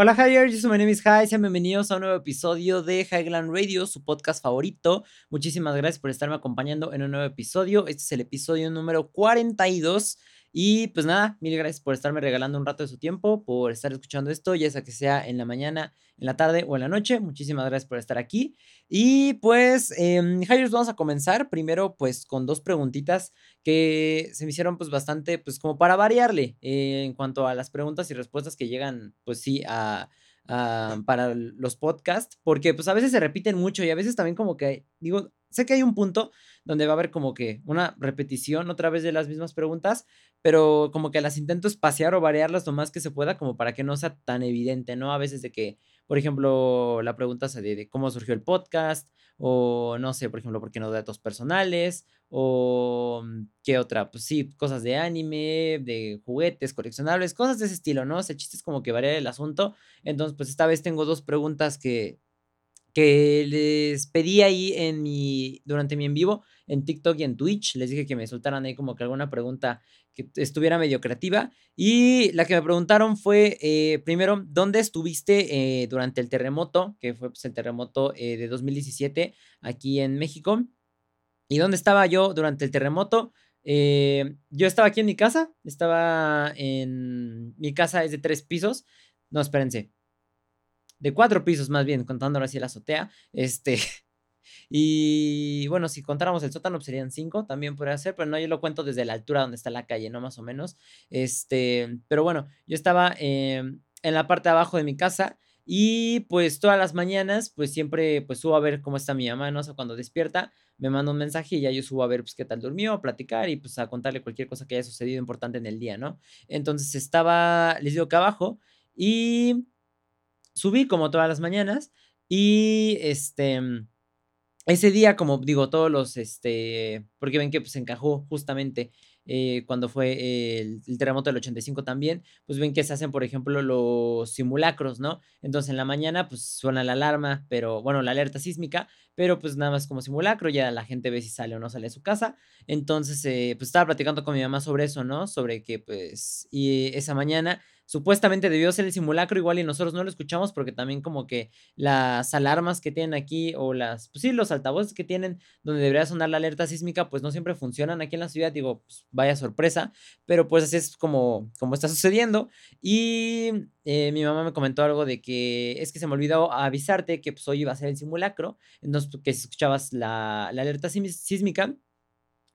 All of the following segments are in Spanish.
Hola soy my name is Jai, sean bienvenidos a un nuevo episodio de Highland Radio, su podcast favorito. Muchísimas gracias por estarme acompañando en un nuevo episodio. Este es el episodio número 42 y pues nada, mil gracias por estarme regalando un rato de su tiempo, por estar escuchando esto, ya sea que sea en la mañana, en la tarde o en la noche. Muchísimas gracias por estar aquí. Y pues, eh, vamos a comenzar primero pues con dos preguntitas que se me hicieron pues bastante, pues como para variarle eh, en cuanto a las preguntas y respuestas que llegan pues sí a para los podcasts, porque pues a veces se repiten mucho y a veces también como que, digo, sé que hay un punto donde va a haber como que una repetición otra vez de las mismas preguntas, pero como que las intento espaciar o variarlas lo más que se pueda como para que no sea tan evidente, ¿no? A veces de que, por ejemplo, la pregunta de, de cómo surgió el podcast o no sé, por ejemplo, por qué no datos personales o mm, qué otra, pues sí, cosas de anime, de juguetes, coleccionables, cosas de ese estilo, ¿no? O sea, chistes como que variar el asunto. Entonces, pues esta vez tengo dos preguntas que, que les pedí ahí en mi, durante mi en vivo, en TikTok y en Twitch. Les dije que me soltaran ahí como que alguna pregunta que estuviera medio creativa. Y la que me preguntaron fue, eh, primero, ¿dónde estuviste eh, durante el terremoto? Que fue pues, el terremoto eh, de 2017 aquí en México. ¿Y dónde estaba yo durante el terremoto? yo estaba aquí en mi casa, estaba en... Mi casa es de tres pisos. No, espérense. De cuatro pisos más bien, contándolo así la azotea. Este... Y bueno, si contáramos el sótano, pues serían cinco, también podría ser, pero no, yo lo cuento desde la altura donde está la calle, ¿no? Más o menos. Este, pero bueno, yo estaba em, en la parte de abajo de mi casa y pues todas las mañanas, pues siempre, pues subo a ver cómo está mi mamá, ¿no? O sea, cuando despierta, me manda un mensaje y ya yo subo a ver, pues, qué tal durmió, a platicar y pues a contarle cualquier cosa que haya sucedido importante en el día, ¿no? Entonces estaba, les digo que abajo y subí como todas las mañanas y este ese día, como digo, todos los, este, porque ven que pues encajó justamente eh, cuando fue el, terremoto del 85 también, pues ven que se hacen, por ejemplo, los simulacros, ¿no? Entonces en la mañana pues suena la alarma, pero bueno, la alerta sísmica, pero pues nada más como simulacro, ya la gente ve si sale o no sale de su casa. Entonces, eh, pues estaba platicando con mi mamá sobre eso, ¿no? Sobre que pues, y esa mañana supuestamente debió ser el simulacro igual y nosotros no lo escuchamos porque también como que las alarmas que tienen aquí o las, pues sí, los altavoces que tienen donde debería sonar la alerta sísmica pues no siempre funcionan aquí en la ciudad, digo, pues vaya sorpresa, pero pues así es como, como está sucediendo. Y eh, mi mamá me comentó algo de que es que se me olvidó avisarte que pues hoy iba a ser el simulacro, entonces que si escuchabas la, la alerta sísmica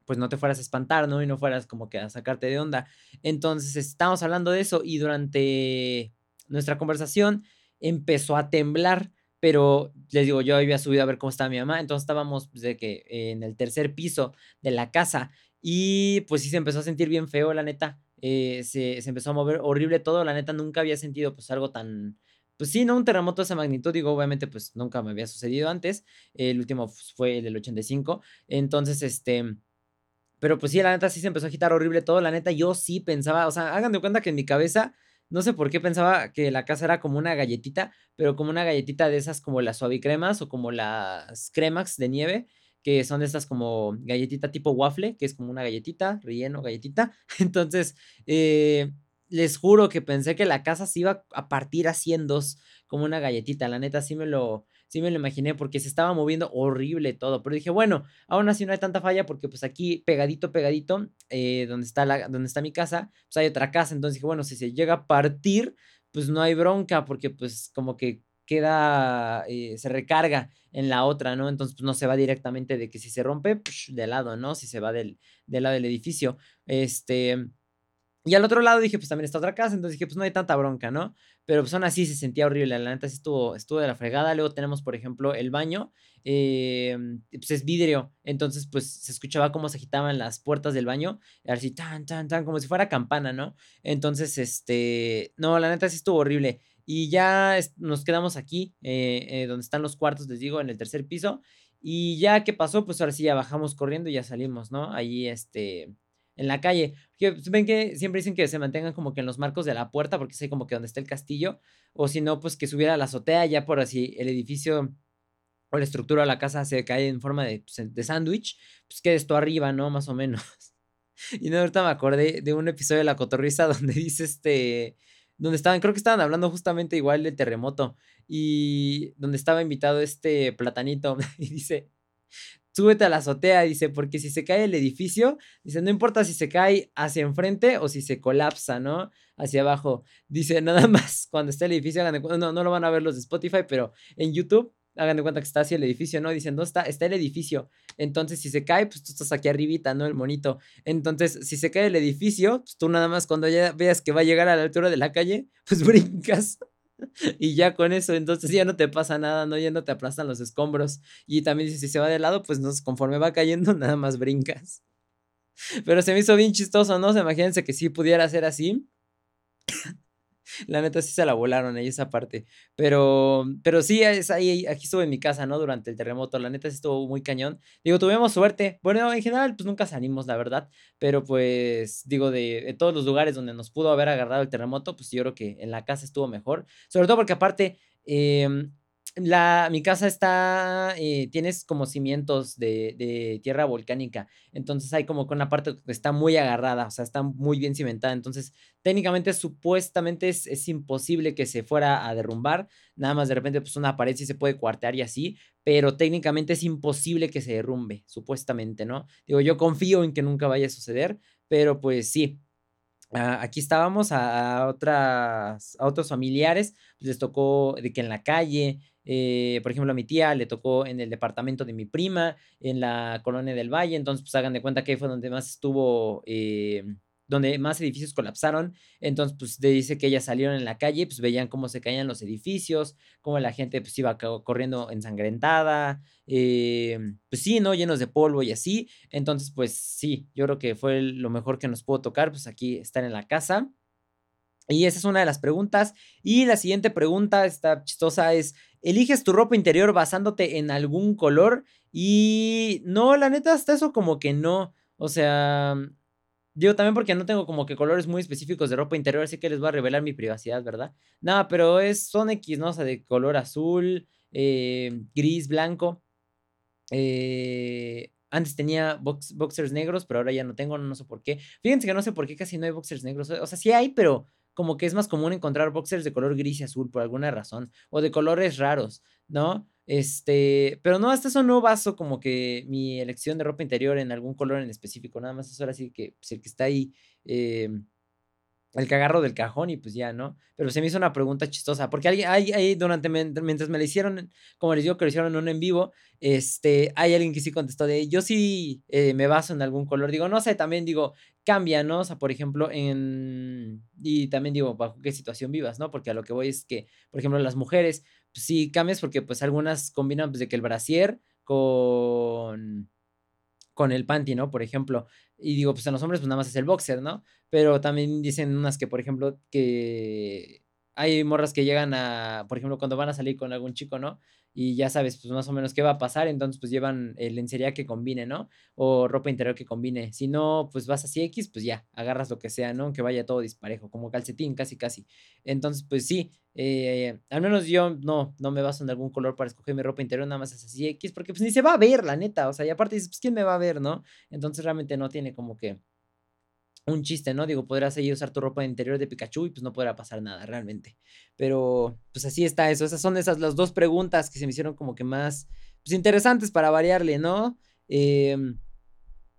pues no te fueras a espantar, ¿no? Y no fueras como que a sacarte de onda. Entonces, estábamos hablando de eso y durante nuestra conversación empezó a temblar, pero les digo, yo había subido a ver cómo estaba mi mamá, entonces estábamos pues, de que en el tercer piso de la casa y pues sí se empezó a sentir bien feo, la neta. Eh, se, se, empezó a mover horrible todo, la neta nunca había sentido pues algo tan, pues sí, no un terremoto de esa magnitud, digo, obviamente pues nunca me había sucedido antes, el último fue el del 85, entonces este pero pues sí, la neta sí se empezó a agitar horrible todo. La neta, yo sí pensaba, o sea, hagan de cuenta que en mi cabeza, no sé por qué pensaba que la casa era como una galletita, pero como una galletita de esas como las suavicremas o como las cremax de nieve, que son de estas como galletita tipo waffle, que es como una galletita, relleno, galletita. Entonces, eh, les juro que pensé que la casa se iba a partir así en dos, como una galletita. La neta, sí me lo, sí me lo imaginé porque se estaba moviendo horrible todo, pero dije, bueno, aún así no hay tanta falla porque pues aquí pegadito, pegadito, eh, donde, está la, donde está mi casa, pues hay otra casa, entonces dije, bueno, si se llega a partir, pues no hay bronca porque pues como que queda, eh, se recarga en la otra, ¿no? Entonces, pues no se va directamente de que si se rompe, pues, de lado, ¿no? Si se va del, del lado del edificio. Este, y al otro lado dije, pues también está otra casa, entonces dije, pues no hay tanta bronca, ¿no? Pero pues aún así se sentía horrible, la neta sí estuvo, estuvo de la fregada. Luego tenemos, por ejemplo, el baño, eh, pues es vidrio, entonces pues se escuchaba cómo se agitaban las puertas del baño, así tan, tan, tan, como si fuera campana, ¿no? Entonces, este, no, la neta sí estuvo horrible. Y ya nos quedamos aquí, eh, eh, donde están los cuartos, les digo, en el tercer piso. Y ya que pasó, pues ahora sí ya bajamos corriendo y ya salimos, ¿no? Ahí, este, en la calle. Que, pues, ven que siempre dicen que se mantengan como que en los marcos de la puerta, porque sé como que donde está el castillo, o si no, pues que subiera a la azotea, ya por así el edificio o la estructura de la casa se cae en forma de, pues, de sándwich, pues quede esto arriba, ¿no? Más o menos. Y no, ahorita me acordé de un episodio de La Cotorrisa donde dice este, donde estaban, creo que estaban hablando justamente igual del terremoto y donde estaba invitado este platanito y dice, súbete a la azotea, dice, porque si se cae el edificio, dice, no importa si se cae hacia enfrente o si se colapsa, ¿no? Hacia abajo. Dice, nada más, cuando esté el edificio, no, no lo van a ver los de Spotify, pero en YouTube, hagan de cuenta que está hacia el edificio, ¿no? Dicen, ¿dónde está? Está el edificio. Entonces, si se cae, pues tú estás aquí arribita, ¿no? El monito. Entonces, si se cae el edificio, pues tú nada más cuando ya veas que va a llegar a la altura de la calle, pues brincas y ya con eso, entonces ya no te pasa nada, ¿no? Ya no te aplastan los escombros. Y también si se va de lado, pues no, conforme va cayendo, nada más brincas. Pero se me hizo bien chistoso, ¿no? imagínense que si pudiera ser así. La neta sí se la volaron ahí esa parte. Pero, pero sí, es ahí, aquí estuve en mi casa, ¿no? Durante el terremoto. La neta sí estuvo muy cañón. Digo, tuvimos suerte. Bueno, en general, pues nunca salimos, la verdad. Pero pues, digo, de, todos los lugares donde nos pudo haber agarrado el terremoto, pues yo creo que en la casa estuvo mejor. Sobre todo porque aparte, eh, la, mi casa está, eh, tienes como cimientos de, de, tierra volcánica, entonces hay como que una parte que está muy agarrada, o sea, está muy bien cimentada, entonces técnicamente, supuestamente es, es, imposible que se fuera a derrumbar, nada más de repente pues una pared sí se puede cuartear y así, pero técnicamente es imposible que se derrumbe, supuestamente, ¿no? Digo, yo confío en que nunca vaya a suceder, pero pues sí, aquí estábamos a, otras, a otros familiares, pues les tocó de que en la calle, eh, por ejemplo, a mi tía le tocó en el departamento de mi prima, en la colonia del Valle, entonces pues hagan de cuenta que ahí fue donde más estuvo, eh, donde más edificios colapsaron, entonces pues dice que ellas salieron en la calle, pues veían cómo se caían los edificios, cómo la gente pues iba corriendo ensangrentada, eh, pues sí, ¿no? Llenos de polvo y así, entonces pues sí, yo creo que fue lo mejor que nos pudo tocar, pues aquí estar en la casa. Y esa es una de las preguntas. Y la siguiente pregunta, esta chistosa, es, ¿eliges tu ropa interior basándote en algún color? Y no, la neta, hasta eso como que no. O sea, digo también porque no tengo como que colores muy específicos de ropa interior, así que les voy a revelar mi privacidad, ¿verdad? Nada, pero es, son X, ¿no? O sea, de color azul, eh, gris, blanco. Eh, antes tenía boxers negros, pero ahora ya no tengo, no sé por qué. Fíjense que no sé por qué casi no hay boxers negros. O sea, sí hay, pero como que es más común encontrar boxers de color gris y azul por alguna razón, o de colores raros, ¿no? Este, pero no, hasta eso no baso como que mi elección de ropa interior en algún color en específico, nada más eso ahora sí que pues, el que está ahí eh, el que del cajón y pues ya, ¿no? Pero se me hizo una pregunta chistosa, porque hay, hay, hay durante, mientras me la hicieron, como les digo que lo hicieron en un en vivo, este, hay alguien que sí contestó de, yo sí eh, me baso en algún color, digo, no sé, también digo, cambia, ¿no? O sea, por ejemplo, en, y también digo, bajo qué situación vivas, ¿no? Porque a lo que voy es que, por ejemplo, las mujeres, sí cambias porque pues algunas combinan pues de que el brasier con con el panty, ¿no? Por ejemplo. Y digo, pues en los hombres, pues nada más es el boxer, ¿no? Pero también dicen unas que, por ejemplo, que hay morras que llegan a, por ejemplo, cuando van a salir con algún chico, ¿no? Y ya sabes, pues más o menos qué va a pasar, entonces pues llevan el lencería que combine, ¿no? O ropa interior que combine. Si no, pues vas así X, pues ya, agarras lo que sea, ¿no? Que vaya todo disparejo, como calcetín, casi, casi. Entonces, pues sí, eh, al menos yo no, no me baso en algún color para escoger mi ropa interior, nada más es así X, porque pues ni se va a ver, la neta, o sea, y aparte dices, pues quién me va a ver, ¿no? Entonces realmente no tiene como que un chiste, ¿no? Digo, podrás ahí usar tu ropa interior de Pikachu y pues no podrá pasar nada realmente. Pero pues así está eso. Esas son esas las dos preguntas que se me hicieron como que más pues, interesantes para variarle, ¿no? Em,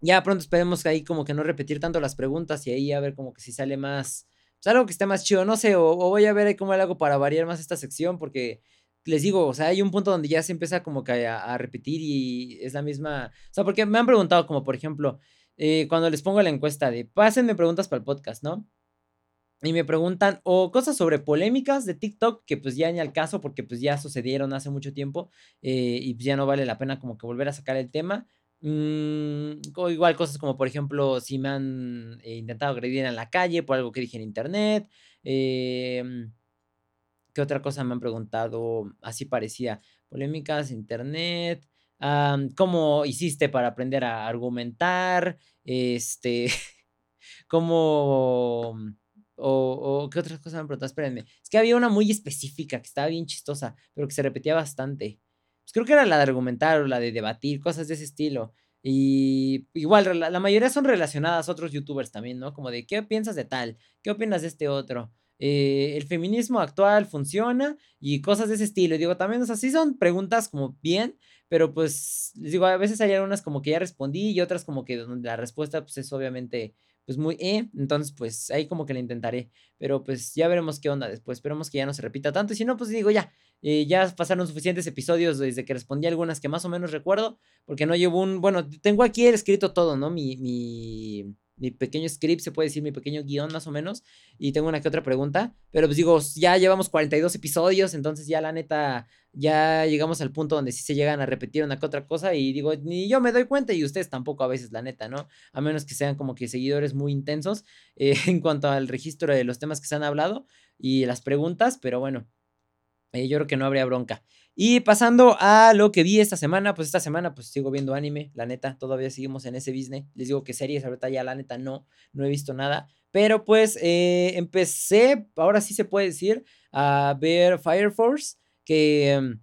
ya pronto esperemos ahí como que no repetir tanto las preguntas y ahí a ver como que si sale más, pues algo que esté más chido, no sé, o, voy a ver ahí cómo le hago para variar más esta sección porque les digo, o sea, hay un punto donde ya se empieza como que a, a repetir y es la misma, o sea, porque me han preguntado como por ejemplo, eh, cuando les pongo la encuesta de pásenme preguntas para el podcast, ¿no? Y me preguntan o cosas sobre polémicas de TikTok que pues ya ni al caso porque pues ya sucedieron hace mucho tiempo eh, y pues ya no vale la pena como que volver a sacar el tema. Mm, o igual cosas como por ejemplo si me han eh, intentado agredir en la calle por algo que dije en internet. Em, ¿Qué otra cosa me han preguntado? Así parecía. Polémicas, internet. ¿Cómo hiciste para aprender a argumentar? Este, ¿cómo... O, qué otras cosas me preguntaste? Espérenme. Es que había una muy específica que estaba bien chistosa, pero que se repetía bastante. Pues creo que era la de argumentar o la de debatir, cosas de ese estilo. Y igual, la, mayoría son relacionadas a otros youtubers también, ¿no? Como de, ¿qué piensas de tal? ¿Qué opinas de este otro? eh, el feminismo actual funciona y cosas de ese estilo. Y digo, también, o sea, sí son preguntas como bien, pero pues, les digo, a veces hay algunas como que ya respondí y otras como que la respuesta pues es obviamente pues muy eh, entonces pues ahí como que le intentaré, pero pues ya veremos qué onda después, esperemos que ya no se repita tanto y si no pues digo ya, eh, ya pasaron suficientes episodios desde que respondí algunas que más o menos recuerdo, porque no llevo un, bueno, tengo aquí escrito todo, ¿no? Mi, mi, mi pequeño script, se puede decir, mi pequeño guion más o menos, y tengo una que otra pregunta, pero pues digo, ya llevamos 42 episodios, entonces ya la neta, ya llegamos al punto donde sí se llegan a repetir una que otra cosa, y digo, ni yo me doy cuenta y ustedes tampoco a veces, la neta, ¿no? A menos que sean como que seguidores muy intensos eh, en cuanto al registro de los temas que se han hablado y las preguntas, pero bueno, eh, yo creo que no habría bronca. Y pasando a lo que vi esta semana, pues esta semana pues sigo viendo anime, la neta, todavía seguimos en ese business. Les digo que series ahorita ya la neta no, no he visto nada. Pero pues eh, empecé, ahora sí se puede decir, a ver Fire Force, que mm,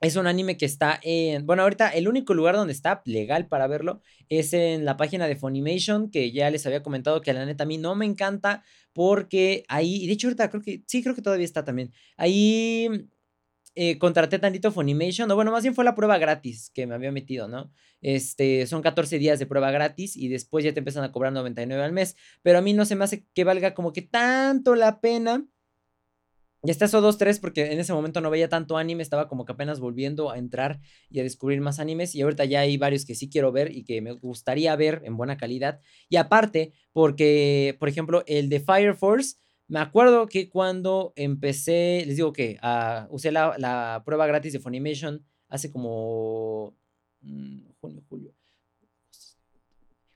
es un anime que está en, bueno, ahorita el único lugar donde está legal para verlo es en la página de Funimation, que ya les había comentado que la neta a mí no me encanta porque ahí, y de hecho ahorita creo que, sí, creo que todavía está también. Ahí eh, contraté tantito Funimation, o bueno, más bien fue la prueba gratis que me había metido, ¿no? Este, son 14 días de prueba gratis y después ya te empiezan a cobrar 99 al mes, pero a mí no se me hace que valga como que tanto la pena. Ya está eso 2, 3 porque en ese momento no veía tanto anime, estaba como que apenas volviendo a entrar y a descubrir más animes y ahorita ya hay varios que sí quiero ver y que me gustaría ver en buena calidad. Y aparte, porque, por ejemplo, el de Fire Force me acuerdo que cuando empecé, les digo que uh, usé la, prueba gratis de Funimation hace como mmm, junio, julio,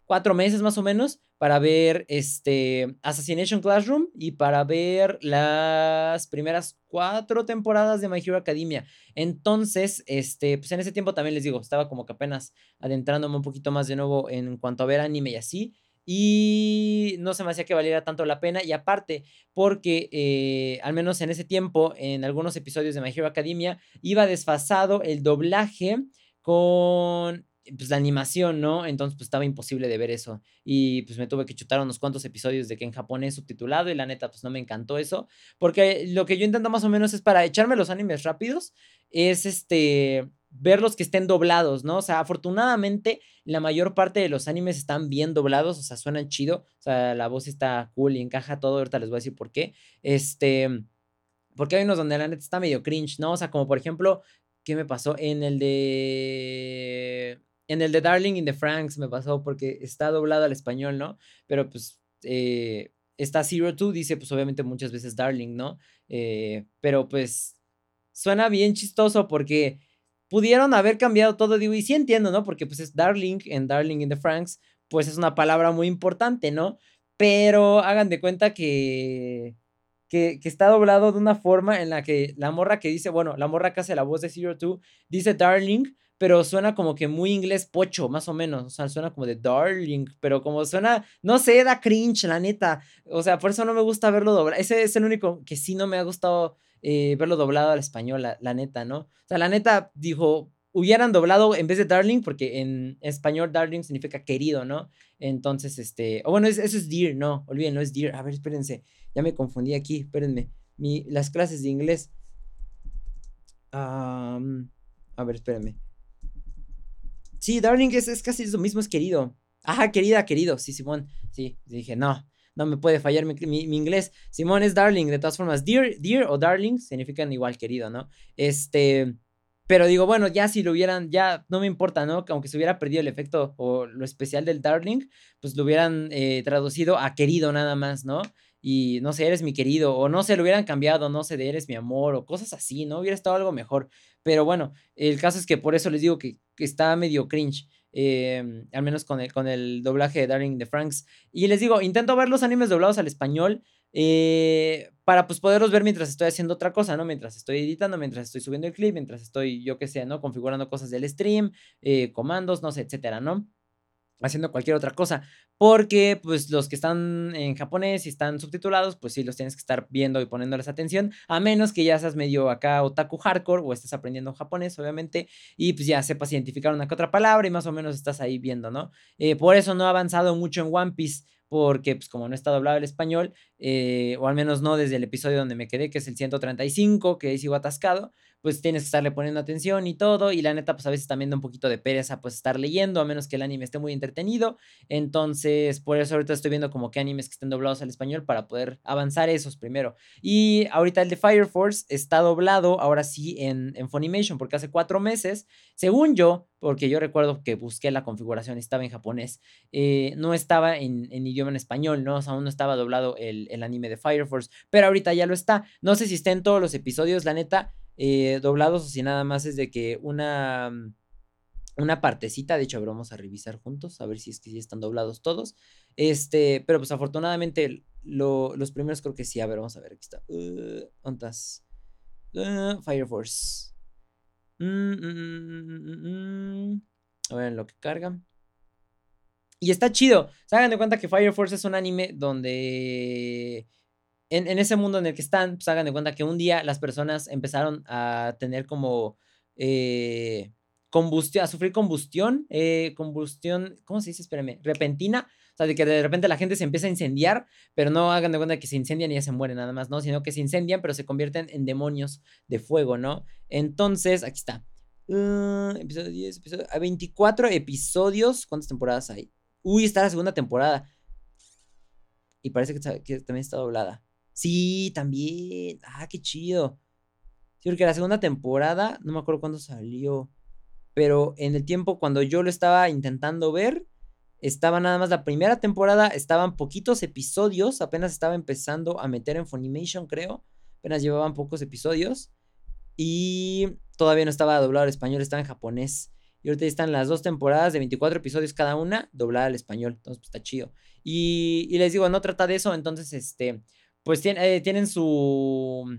cuatro meses más o menos para ver este Assassination Classroom y para ver las primeras cuatro temporadas de My Hero Academia. Entonces, este, pues en ese tiempo también les digo, estaba como que apenas adentrándome un poquito más de nuevo en cuanto a ver anime y así y no se me hacía que valiera tanto la pena y aparte porque eh, al menos en ese tiempo en algunos episodios de My Hero Academia iba desfasado el doblaje con pues la animación, ¿no? Entonces pues estaba imposible de ver eso y pues me tuve que chutar unos cuantos episodios de que en japonés subtitulado y la neta pues no me encantó eso porque lo que yo intento más o menos es para echarme los animes rápidos es este ver los que estén doblados, ¿no? O sea, afortunadamente la mayor parte de los animes están bien doblados, o sea, suenan chido, o sea, la voz está cool y encaja todo, ahorita les voy a decir por qué. Este, porque hay unos donde la neta está medio cringe, ¿no? O sea, como por ejemplo, ¿qué me pasó? En el de... En el de Darling in the Franks me pasó porque está doblado al español, ¿no? Pero pues... Eh, está Zero Two, dice pues obviamente muchas veces Darling, ¿no? Eh, pero pues suena bien chistoso porque pudieron haber cambiado todo, digo, y sí entiendo, ¿no? Porque pues es Darling en Darling in the Franks, pues es una palabra muy importante, ¿no? Pero hagan de cuenta que, que, que, está doblado de una forma en la que la morra que dice, bueno, la morra que hace la voz de Zero Two dice Darling, pero suena como que muy inglés pocho, más o menos. O sea, suena como de darling, pero como suena, no sé, da cringe, la neta. O sea, por eso no me gusta verlo doblado. Ese es el único que sí no me ha gustado eh, verlo doblado al español, la, neta, ¿no? O sea, la neta dijo, hubieran doblado en vez de darling, porque en español darling significa querido, ¿no? Entonces, este, o bueno, eso es dear, no, olviden, no es dear. A ver, espérense, ya me confundí aquí, espérenme. Mi, las clases de inglés. a ver, espérenme. Sí, darling es, es casi lo mismo, es querido. Ajá, querida, querido, sí, Simón. Sí, dije, no, no me puede fallar mi, inglés. Simón es darling, de todas formas. Dear, dear o darling significan igual querido, ¿no? Este, pero digo, bueno, ya si lo hubieran, ya no me importa, ¿no? Que aunque se hubiera perdido el efecto o lo especial del darling, pues lo hubieran eh, traducido a querido nada más, ¿no? Y no sé, eres mi querido, o no sé, lo hubieran cambiado, no sé, de eres mi amor, o cosas así, ¿no? Hubiera estado algo mejor. Pero bueno, el caso es que por eso les digo que, que está medio cringe. Em, al menos con el, con el doblaje de Darling de Franks. Y les digo, intento ver los animes doblados al español eh, para pues poderlos ver mientras estoy haciendo otra cosa, ¿no? Mientras estoy editando, mientras estoy subiendo el clip, mientras estoy, yo qué sé, ¿no? Configurando cosas del stream, eh, comandos, no sé, etcétera, ¿no? Haciendo cualquier otra cosa. Porque, pues, los que están en japonés y están subtitulados, pues sí, los tienes que estar viendo y poniéndoles atención. A menos que ya seas medio acá otaku hardcore o estés aprendiendo japonés, obviamente. Y pues ya sepas identificar una que otra palabra y más o menos estás ahí viendo, ¿no? Eh, por eso no he avanzado mucho en One Piece porque pues como no está doblado el español, eh, o al menos no desde el episodio donde me quedé, que es el 135, que sigo atascado, pues tienes que estarle poniendo atención y todo, y la neta, pues a veces también da un poquito de pereza, pues estar leyendo, a menos que el anime esté muy entretenido, entonces, por eso ahorita estoy viendo como que animes que estén doblados al español para poder avanzar esos primero, y ahorita el de Fire Force está doblado, ahora sí, en, en Funimation, porque hace cuatro meses, según yo, porque yo recuerdo que busqué la configuración, estaba en japonés, eh, no estaba en, idioma en español, ¿no? O sea, aún no estaba doblado el, el anime de Fire Force, pero ahorita ya lo está, no sé si está en todos los episodios, la neta, eh, doblados o si nada más es de que una, mm, una partecita, de hecho, vamos a revisar juntos, a ver si están doblados todos. Este, pero pues afortunadamente los primeros creo que sí, a ver, vamos a ver, aquí está. Uh, uh, Fire Force. Mm, mm, a ver lo que carga. Y está chido. Se hagan de cuenta que Fire Force es un anime donde en, ese mundo en el que están, pues hagan de cuenta que un día las personas empezaron a tener como eh, combustión, a sufrir combustión, eh, combustión, ¿cómo se dice? Espérame, repentina. Sea, de que de repente la gente se empieza a incendiar, pero no hagan de cuenta que se incendian y ya se mueren nada más, ¿no? Sino que se incendian, pero se convierten en demonios de fuego, ¿no? Entonces, aquí está. Uh, episodio 10, episodio, 24 episodios. ¿Cuántas temporadas hay? Uy, está la segunda temporada. Y parece que también está doblada. Sí, también. Ah, qué chido. Sí, porque la segunda temporada, no me acuerdo cuándo salió, pero en el tiempo cuando yo lo estaba intentando ver, estaba nada más la primera temporada, estaban poquitos episodios, apenas estaba empezando a meter en Funimation, creo, apenas llevaban pocos episodios y todavía no estaba doblado al español, estaba en japonés. Y ahorita están las dos temporadas de 24 episodios cada una, doblada al español. Entonces, pues está chido. Y, les digo, no trata de eso. Entonces, este, pues eh, tienen su,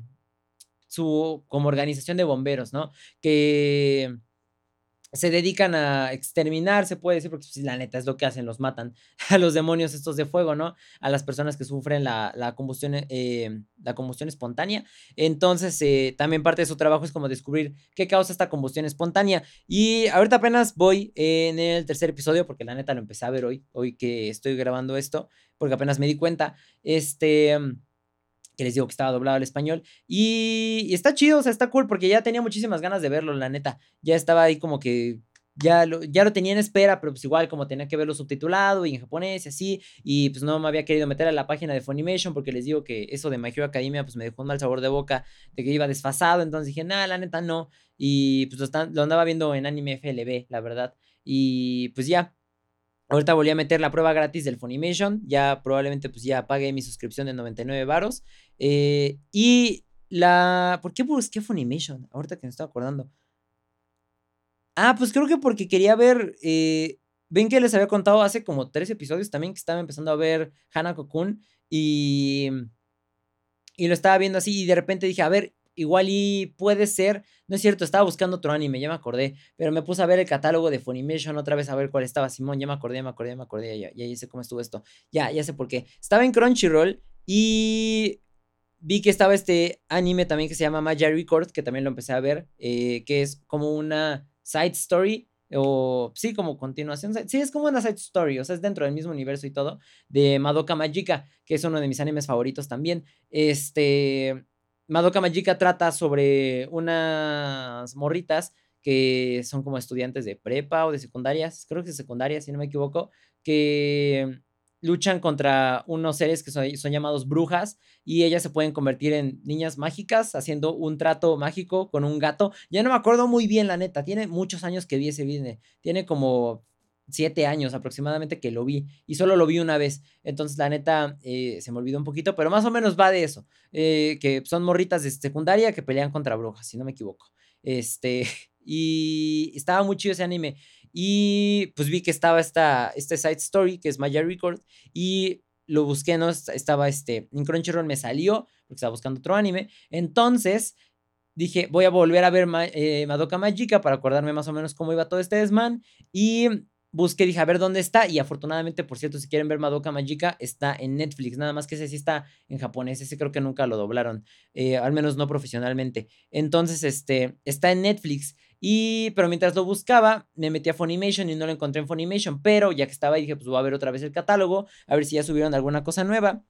su como organización de bomberos, ¿no? Que se dedican a exterminar, se puede decir, porque pues, la neta es lo que hacen, los matan a los demonios estos de fuego, ¿no? A las personas que sufren la, combustión, eh, la combustión espontánea. Entonces, eh, también parte de su trabajo es como descubrir qué causa esta combustión espontánea. Y ahorita apenas voy en el tercer episodio, porque la neta lo empecé a ver hoy, hoy que estoy grabando esto, porque apenas me di cuenta. Este que les digo que estaba doblado al español. Y, está chido, o sea, está cool porque ya tenía muchísimas ganas de verlo, la neta. Ya estaba ahí como que ya lo, ya lo tenía en espera, pero pues igual como tenía que verlo subtitulado y en japonés y así, y pues no me había querido meter a la página de Funimation porque les digo que eso de My Hero Academia pues me dejó un mal sabor de boca de que iba desfasado, entonces dije, nada, la neta no, y pues lo, lo andaba viendo en anime FLB, la verdad, y pues ya, Ahorita volví a meter la prueba gratis del Funimation. Ya probablemente pues ya pagué mi suscripción de 99 varos. Eh, y la... ¿Por qué busqué Funimation? Ahorita que me estoy acordando. Ah, pues creo que porque quería ver... Eh, ven que les había contado hace como tres episodios también que estaba empezando a ver Hanako Kun y... Y lo estaba viendo así y de repente dije, a ver, igual y puede ser, no es cierto, estaba buscando otro anime, ya me acordé, pero me puse a ver el catálogo de Funimation otra vez a ver cuál estaba, Simón, ya me acordé, ya me acordé, ya me acordé, ya, ya, ya sé cómo estuvo esto, ya, ya sé por qué. Estaba en Crunchyroll y vi que estaba este anime también que se llama Maya Record, que también lo empecé a ver, eh, que es como una side story o sí, como continuación. Sí, es como una side story, o sea, es dentro del mismo universo y todo, de Madoka Magica, que es uno de mis animes favoritos también. Este, Madoka Magica trata sobre unas morritas que son como estudiantes de prepa o de secundarias, creo que de secundaria, si no me equivoco, que luchan contra unos seres que son, llamados brujas y ellas se pueden convertir en niñas mágicas haciendo un trato mágico con un gato. Ya no me acuerdo muy bien, la neta, tiene muchos años que vi ese video, tiene como siete años aproximadamente que lo vi y solo lo vi una vez. Entonces, la neta, eh, se me olvidó un poquito, pero más o menos va de eso. Eh, que son morritas de secundaria que pelean contra brujas, si no me equivoco. Este, y estaba muy chido ese anime. Y pues vi que estaba esta, este side story que es Maya Record y lo busqué, ¿no? Estaba este, en me salió porque estaba buscando otro anime. Entonces dije, voy a volver a ver eh, Madoka Magica para acordarme más o menos cómo iba todo este desman. Y busqué, dije, a ver dónde está. Y afortunadamente, por cierto, si quieren ver Madoka Magica, está en Netflix. Nada más que ese sí está en japonés. Ese creo que nunca lo doblaron. Eh, al menos no profesionalmente. Entonces, este, está en Netflix. Y, pero mientras lo buscaba, me metí a Funimation y no lo encontré en Funimation. Pero ya que estaba ahí, dije, pues voy a ver otra vez el catálogo, a ver si ya subieron alguna cosa nueva.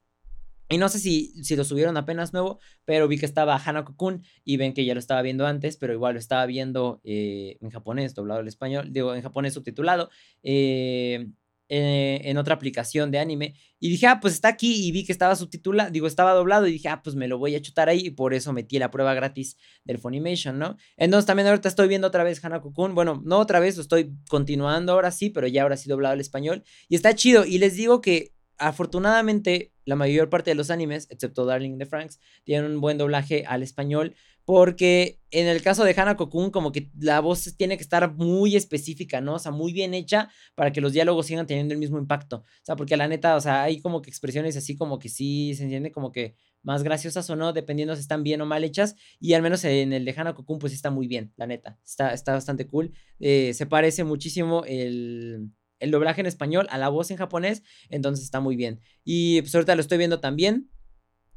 Y no sé si, si lo subieron apenas nuevo, pero vi que estaba Hanako-kun y ven que ya lo estaba viendo antes, pero igual lo estaba viendo eh, en japonés, doblado al español, digo, en japonés subtitulado. Eh, eh, en otra aplicación de anime. Y dije, ah, pues está aquí. Y vi que estaba subtitulado, digo, estaba doblado. Y dije, ah, pues me lo voy a chutar ahí. Y por eso metí la prueba gratis del Funimation, ¿no? Entonces también ahorita estoy viendo otra vez Hanako-kun. Bueno, no otra vez, lo estoy continuando ahora sí, pero ya ahora sí doblado al español. Y está chido. Y les digo que afortunadamente la mayor parte de los animes, excepto Darling de Franks, tienen un buen doblaje al español. Porque en el caso de Hana Kokun, como que la voz tiene que estar muy específica, ¿no? O sea, muy bien hecha para que los diálogos sigan teniendo el mismo impacto. O sea, porque la neta, o sea, hay como que expresiones así como que sí se entiende como que más graciosas o no, dependiendo si están bien o mal hechas. Y al menos en el de Hana Kokun, pues está muy bien, la neta. Está, está bastante cool. Eh, se parece muchísimo el el doblaje en español a la voz en japonés, entonces está muy bien. Y pues ahorita lo estoy viendo también.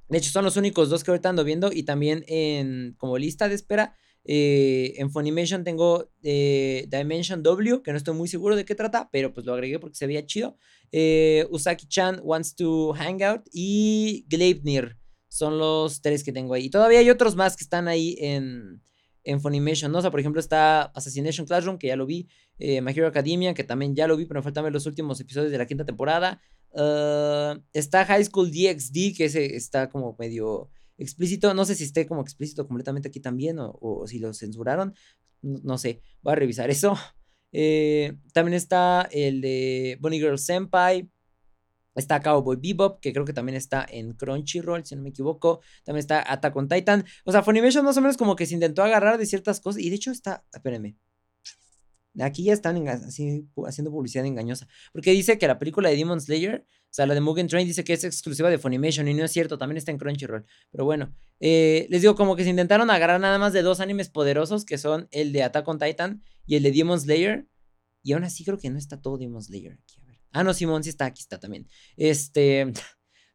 De hecho, son los únicos dos que ahorita ando viendo y también en como lista de espera. Eh, en Funimation tengo eh, Dimension W, que no estoy muy seguro de qué trata, pero pues lo agregué porque se veía chido. Eh, Usaki-chan Wants to Hang Out y Gleipnir. Son los tres que tengo ahí. Y todavía hay otros más que están ahí en, en Funimation, ¿no? O sea, por ejemplo, está Assassination Classroom, que ya lo vi. Eh, My Academia, que también ya lo vi, pero me faltan ver los últimos episodios de la quinta temporada. Ah, está High School DxD, que ese está como medio explícito. No sé si esté como explícito completamente aquí también o, si lo censuraron. No, sé, voy a revisar eso. Eh, también está el de Bunny Girl Senpai. Está Cowboy Bebop, que creo que también está en Crunchyroll, si no me equivoco. También está Attack on Titan. O sea, Funimation más o menos como que se intentó agarrar de ciertas cosas. Y de hecho está, espérenme. Aquí ya están así, haciendo publicidad engañosa. Porque dice que la película de Demon Slayer, o sea, la de Mugen Train, dice que es exclusiva de Funimation. Y no es cierto, también está en Crunchyroll. Pero bueno, eh, les digo, como que se intentaron agarrar nada más de dos animes poderosos, que son el de Attack on Titan y el de Demon Slayer. Y aún así creo que no está todo Demon Slayer aquí. Ah, no, Simón sí está, aquí está también. Este,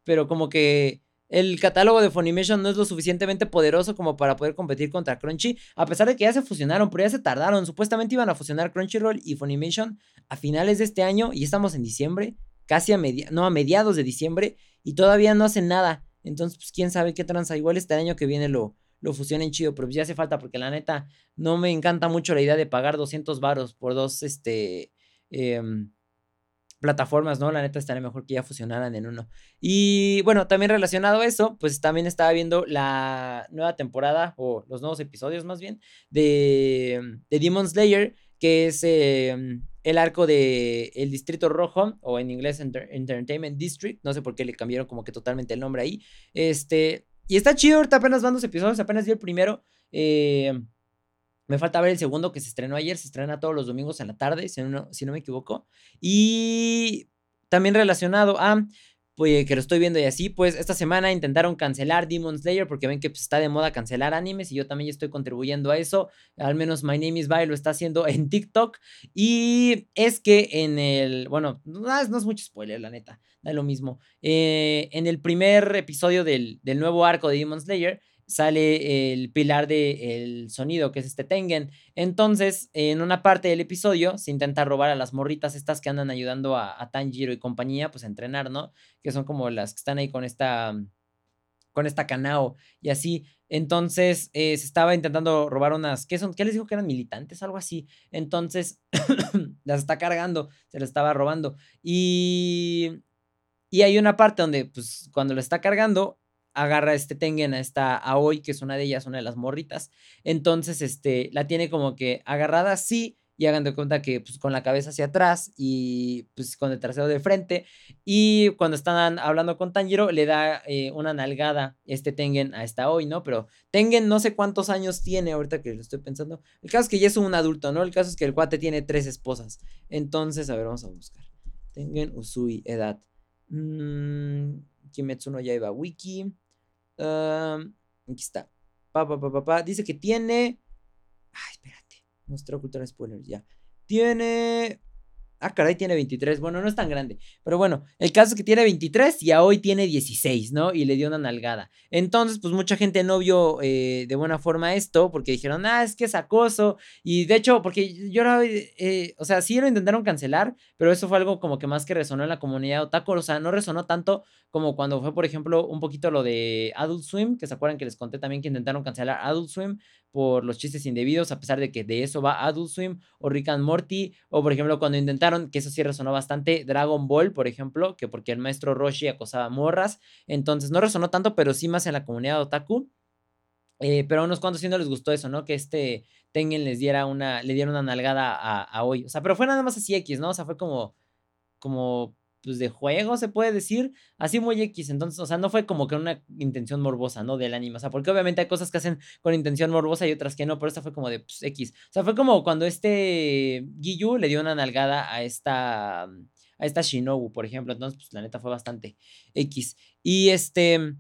pero como que el catálogo de Funimation no es lo suficientemente poderoso como para poder competir contra Crunchy, a pesar de que ya se fusionaron, pero ya se tardaron. Supuestamente iban a fusionar Crunchyroll y Funimation a finales de este año y estamos en diciembre, casi a mediados, no, a mediados de diciembre y todavía no hacen nada. Entonces, pues quién sabe qué tranza. Igual este año que viene lo, lo fusionen chido, pero pues ya hace falta porque la neta no me encanta mucho la idea de pagar 200 varos por dos, este, eh, plataformas, ¿no? La neta estaría mejor que ya fusionaran en uno. Y bueno, también relacionado a eso, pues también estaba viendo la nueva temporada, o los nuevos episodios más bien, de, de Demon Slayer, que es em, el arco de El Distrito Rojo, o en inglés Entertainment District, no sé por qué le cambiaron como que totalmente el nombre ahí. Este, y está chido, ahorita apenas van dos episodios, apenas vi el primero. Eh, me falta ver el segundo que se estrenó ayer, se estrena todos los domingos en la tarde, si no, si no me equivoco. Y también relacionado a, pues que lo estoy viendo y así, pues esta semana intentaron cancelar Demon Slayer porque ven que pues, está de moda cancelar animes y yo también estoy contribuyendo a eso. Al menos My Name is Bye lo está haciendo en TikTok. Y es que en el, bueno, no es, mucho spoiler, la neta, da lo mismo. Eh, en el primer episodio del, del nuevo arco de Demon Slayer, sale el pilar del sonido, que es este Tengen. Entonces, en una parte del episodio se intenta robar a las morritas estas que andan ayudando a, Tanjiro y compañía, pues a entrenar, ¿no? Que son como las que están ahí con esta, con esta Kanao y así. Entonces, eh, se estaba intentando robar unas, ¿qué son? ¿Qué les dijo que eran militantes? Algo así. Entonces, las está cargando, se las estaba robando. Y... Y hay una parte donde, pues, cuando lo está cargando, agarra este Tengen a esta Aoi, que es una de ellas, una de las morritas. Entonces, este, la tiene como que agarrada así y hagan de cuenta que pues con la cabeza hacia atrás y pues con el trasero de frente. Y cuando están hablando con Tanjiro, le da eh, una nalgada este Tengen a esta Aoi, ¿no? Pero Tengen no sé cuántos años tiene ahorita que lo estoy pensando. El caso es que ya es un adulto, ¿no? El caso es que el cuate tiene tres esposas. Entonces, a ver, vamos a buscar. Tengen Usui, edad. Mmm, Kimetsu no Yaiba Wiki aquí está. Pa, pa, pa, Dice que tiene. Ay, espérate. Nuestra cultura spoilers, ya. Tiene Ah, caray, tiene 23. Bueno, no es tan grande. Pero bueno, el caso es que tiene 23 y a hoy tiene 16, ¿no? Y le dio una nalgada. Entonces, pues mucha gente no vio eh, de buena forma esto porque dijeron, ah, es que es acoso. Y de hecho, porque yo era, eh, o sea, sí lo intentaron cancelar, pero eso fue algo como que más que resonó en la comunidad otaku. O sea, no resonó tanto como cuando fue, por ejemplo, un poquito lo de Adult Swim, que se acuerdan que les conté también que intentaron cancelar Adult Swim por los chistes indebidos, a pesar de que de eso va Adult Swim o Rick and Morty, o por ejemplo cuando intentaron, que eso sí resonó bastante, Dragon Ball, por ejemplo, que porque el maestro Roshi acosaba morras, entonces no resonó tanto, pero sí más en la comunidad otaku. Eh, pero a unos cuantos sí no les gustó eso, ¿no? Que este Tengen les diera una, le diera una nalgada a, a hoy. O sea, pero fue nada más así X, ¿no? O sea, fue como, como pues, de juego, se puede decir, así muy X. Entonces, o sea, no fue como que una intención morbosa, ¿no? Del anime. O sea, porque obviamente hay cosas que hacen con intención morbosa y otras que no, pero esta fue como de pues, X. O sea, fue como cuando este Giyu le dio una nalgada a esta, a esta Shinobu, por ejemplo. Entonces, pues la neta fue bastante X. Y este.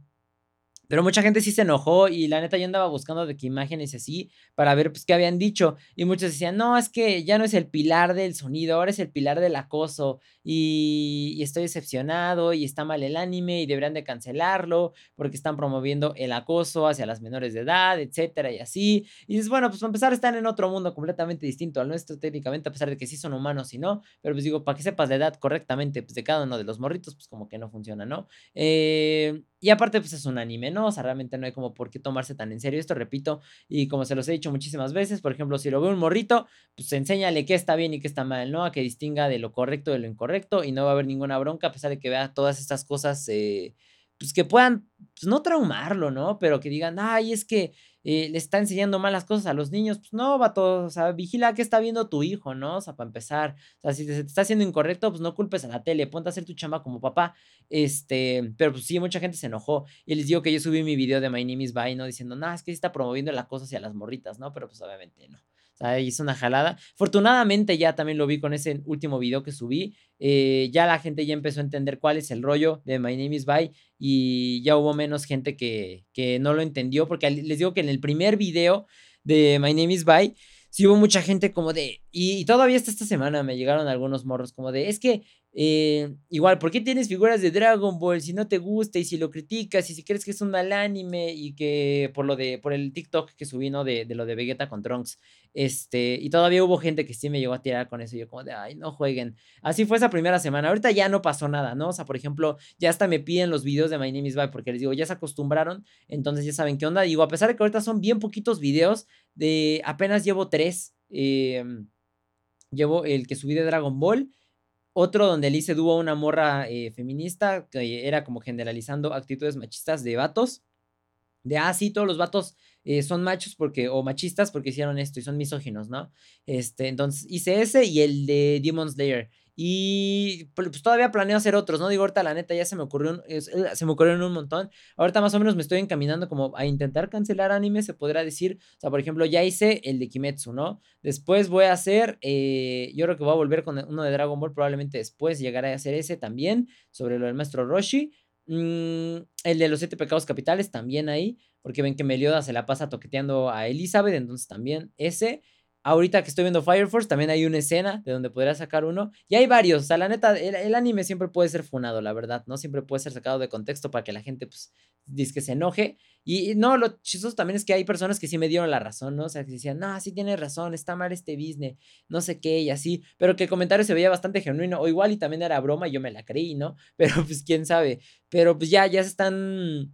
Pero mucha gente sí se enojó y la neta yo andaba buscando de qué imágenes así para ver pues qué habían dicho y muchos decían, no, es que ya no es el pilar del sonido, ahora es el pilar del acoso y, estoy decepcionado y está mal el anime y deberían de cancelarlo porque están promoviendo el acoso hacia las menores de edad, etcétera y así. Y dices, bueno, pues para empezar están en otro mundo completamente distinto al nuestro técnicamente a pesar de que sí son humanos y no, pero pues digo, para que sepas la edad correctamente pues de cada uno de los morritos pues como que no funciona, ¿no? Eh, y aparte pues es un anime, ¿no? O sea, realmente no hay como por qué tomarse tan en serio esto, repito, y como se los he dicho muchísimas veces, por ejemplo, si lo ve un morrito, pues enséñale qué está bien y qué está mal, ¿no? A que distinga de lo correcto de lo incorrecto y no va a haber ninguna bronca a pesar de que vea todas estas cosas, eh, pues que puedan, pues no traumarlo, ¿no? Pero que digan, ay, es que eh, le está enseñando malas cosas a los niños, pues no, va todo, o sea, vigila que está viendo tu hijo, ¿no? O sea, para empezar, o sea, si te, está haciendo incorrecto, pues no culpes a la tele, ponte a hacer tu chamba como papá, este, pero pues sí, mucha gente se enojó, y les digo que yo subí mi video de My Name is Bye, ¿no? Diciendo, no, es que sí está promoviendo la cosa hacia las morritas, ¿no? Pero pues obviamente no. Hizo una jalada. Afortunadamente ya también lo vi con ese último video que subí. Eh, ya la gente ya empezó a entender cuál es el rollo de My Name is Bye y ya hubo menos gente que, que no lo entendió porque les digo que en el primer video de My Name is Bye sí hubo mucha gente como de, y, y, todavía hasta esta semana me llegaron algunos morros como de, es que eh, igual, ¿por qué tienes figuras de Dragon Ball si no te gusta y si lo criticas y si crees que es un mal anime y que por lo de, por el TikTok que subí, ¿no? De, de lo de Vegeta con Trunks, este, y todavía hubo gente que sí me llegó a tirar con eso, yo como de, ay, no jueguen. Así fue esa primera semana, ahorita ya no pasó nada, ¿no? O sea, por ejemplo, ya hasta me piden los videos de My Name is Bye porque les digo, ya se acostumbraron, entonces ya saben qué onda. Digo, a pesar de que ahorita son bien poquitos videos, de apenas llevo tres, em, llevo el que subí de Dragon Ball otro donde le hice dúo a una morra eh, feminista, que era como generalizando actitudes machistas de vatos. De, ah, sí, todos los vatos eh, son machos porque, o machistas porque hicieron esto y son misóginos, ¿no? Este, entonces hice ese y el de Demon Slayer. Y pues todavía planeo hacer otros, ¿no? Digo, ahorita la neta ya se me ocurrió, eh, se me ocurrieron un montón. Ahorita más o menos me estoy encaminando como a intentar cancelar anime, se podrá decir. O sea, por ejemplo, ya hice el de Kimetsu, ¿no? Después voy a hacer, eh, yo creo que voy a volver con uno de Dragon Ball, probablemente después llegaré a hacer ese también, sobre lo del maestro Roshi. Mm, el de los siete pecados capitales también ahí, porque ven que Melioda se la pasa toqueteando a Elizabeth, entonces también ese. Ahorita que estoy viendo Fire Force, también hay una escena de donde podría sacar uno. Y hay varios. O sea, la neta, el, anime siempre puede ser funado, la verdad, ¿no? Siempre puede ser sacado de contexto para que la gente, pues, dice que se enoje. Y, no, lo chistoso también es que hay personas que sí me dieron la razón, ¿no? O sea, que decían, no, sí tienes razón, está mal este business, no sé qué, y así. Pero que el comentario se veía bastante genuino. O igual y también era broma y yo me la creí, ¿no? Pero pues quién sabe. Pero pues ya, ya se están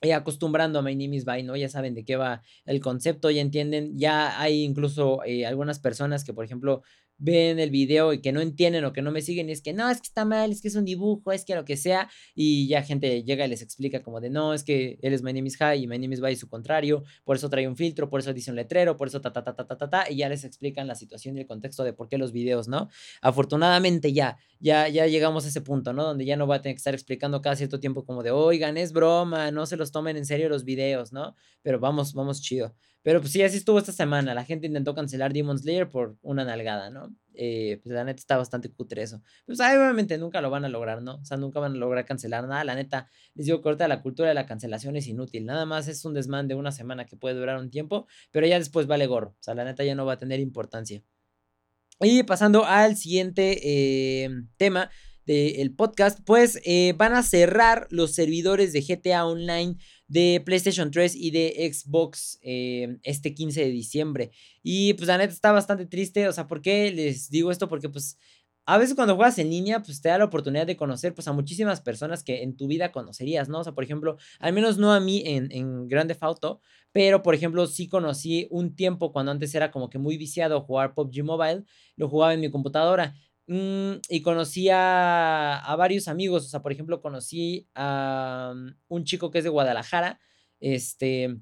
eh, acostumbrando a My Name is ¿no? Ya saben de qué va el concepto, ya entienden, ya hay incluso eh, algunas personas que, por ejemplo, ven el video y que no entienden o que no me siguen y es que no, es que está mal, es que es un dibujo, es que lo que sea y ya gente llega y les explica como de no, es que él es My Name is High y My Name is Bye y su contrario, por eso trae un filtro, por eso dice un letrero, por eso ta ta ta ta ta ta, ta y ya les explican la situación y el contexto de por qué los videos, ¿no? Afortunadamente ya, ya, ya llegamos a ese punto, ¿no? Donde ya no va a tener que estar explicando cada cierto tiempo como de, oigan, es broma, no se los tomen en serio los videos, ¿no? Pero vamos, vamos chido. Pero pues sí, así estuvo esta semana. La gente intentó cancelar Demon Slayer por una nalgada, ¿no? Eh, pues la neta está bastante cutre eso. Pues obviamente nunca lo van a lograr, ¿no? O sea, nunca van a lograr cancelar nada. La neta, les digo corta la cultura de la cancelación es inútil. Nada más es un desmán de una semana que puede durar un tiempo, pero ya después vale gorro. O sea, la neta ya no va a tener importancia. Y pasando al siguiente em, tema del podcast, pues eh, van a cerrar los servidores de GTA Online de PlayStation 3 y de Xbox em, este 15 de diciembre. Y pues la neta está bastante triste, o sea, ¿por qué les digo esto? Porque pues a veces cuando juegas en línea, pues te da la oportunidad de conocer pues a muchísimas personas que en tu vida conocerías, ¿no? O sea, por ejemplo, al menos no a mí en, en Grande Fauto, pero por ejemplo sí conocí un tiempo cuando antes era como que muy viciado jugar PUBG Mobile, lo jugaba en mi computadora. Mm, y conocí a, varios amigos, o sea, por ejemplo, conocí a mm, un chico que es de Guadalajara, este,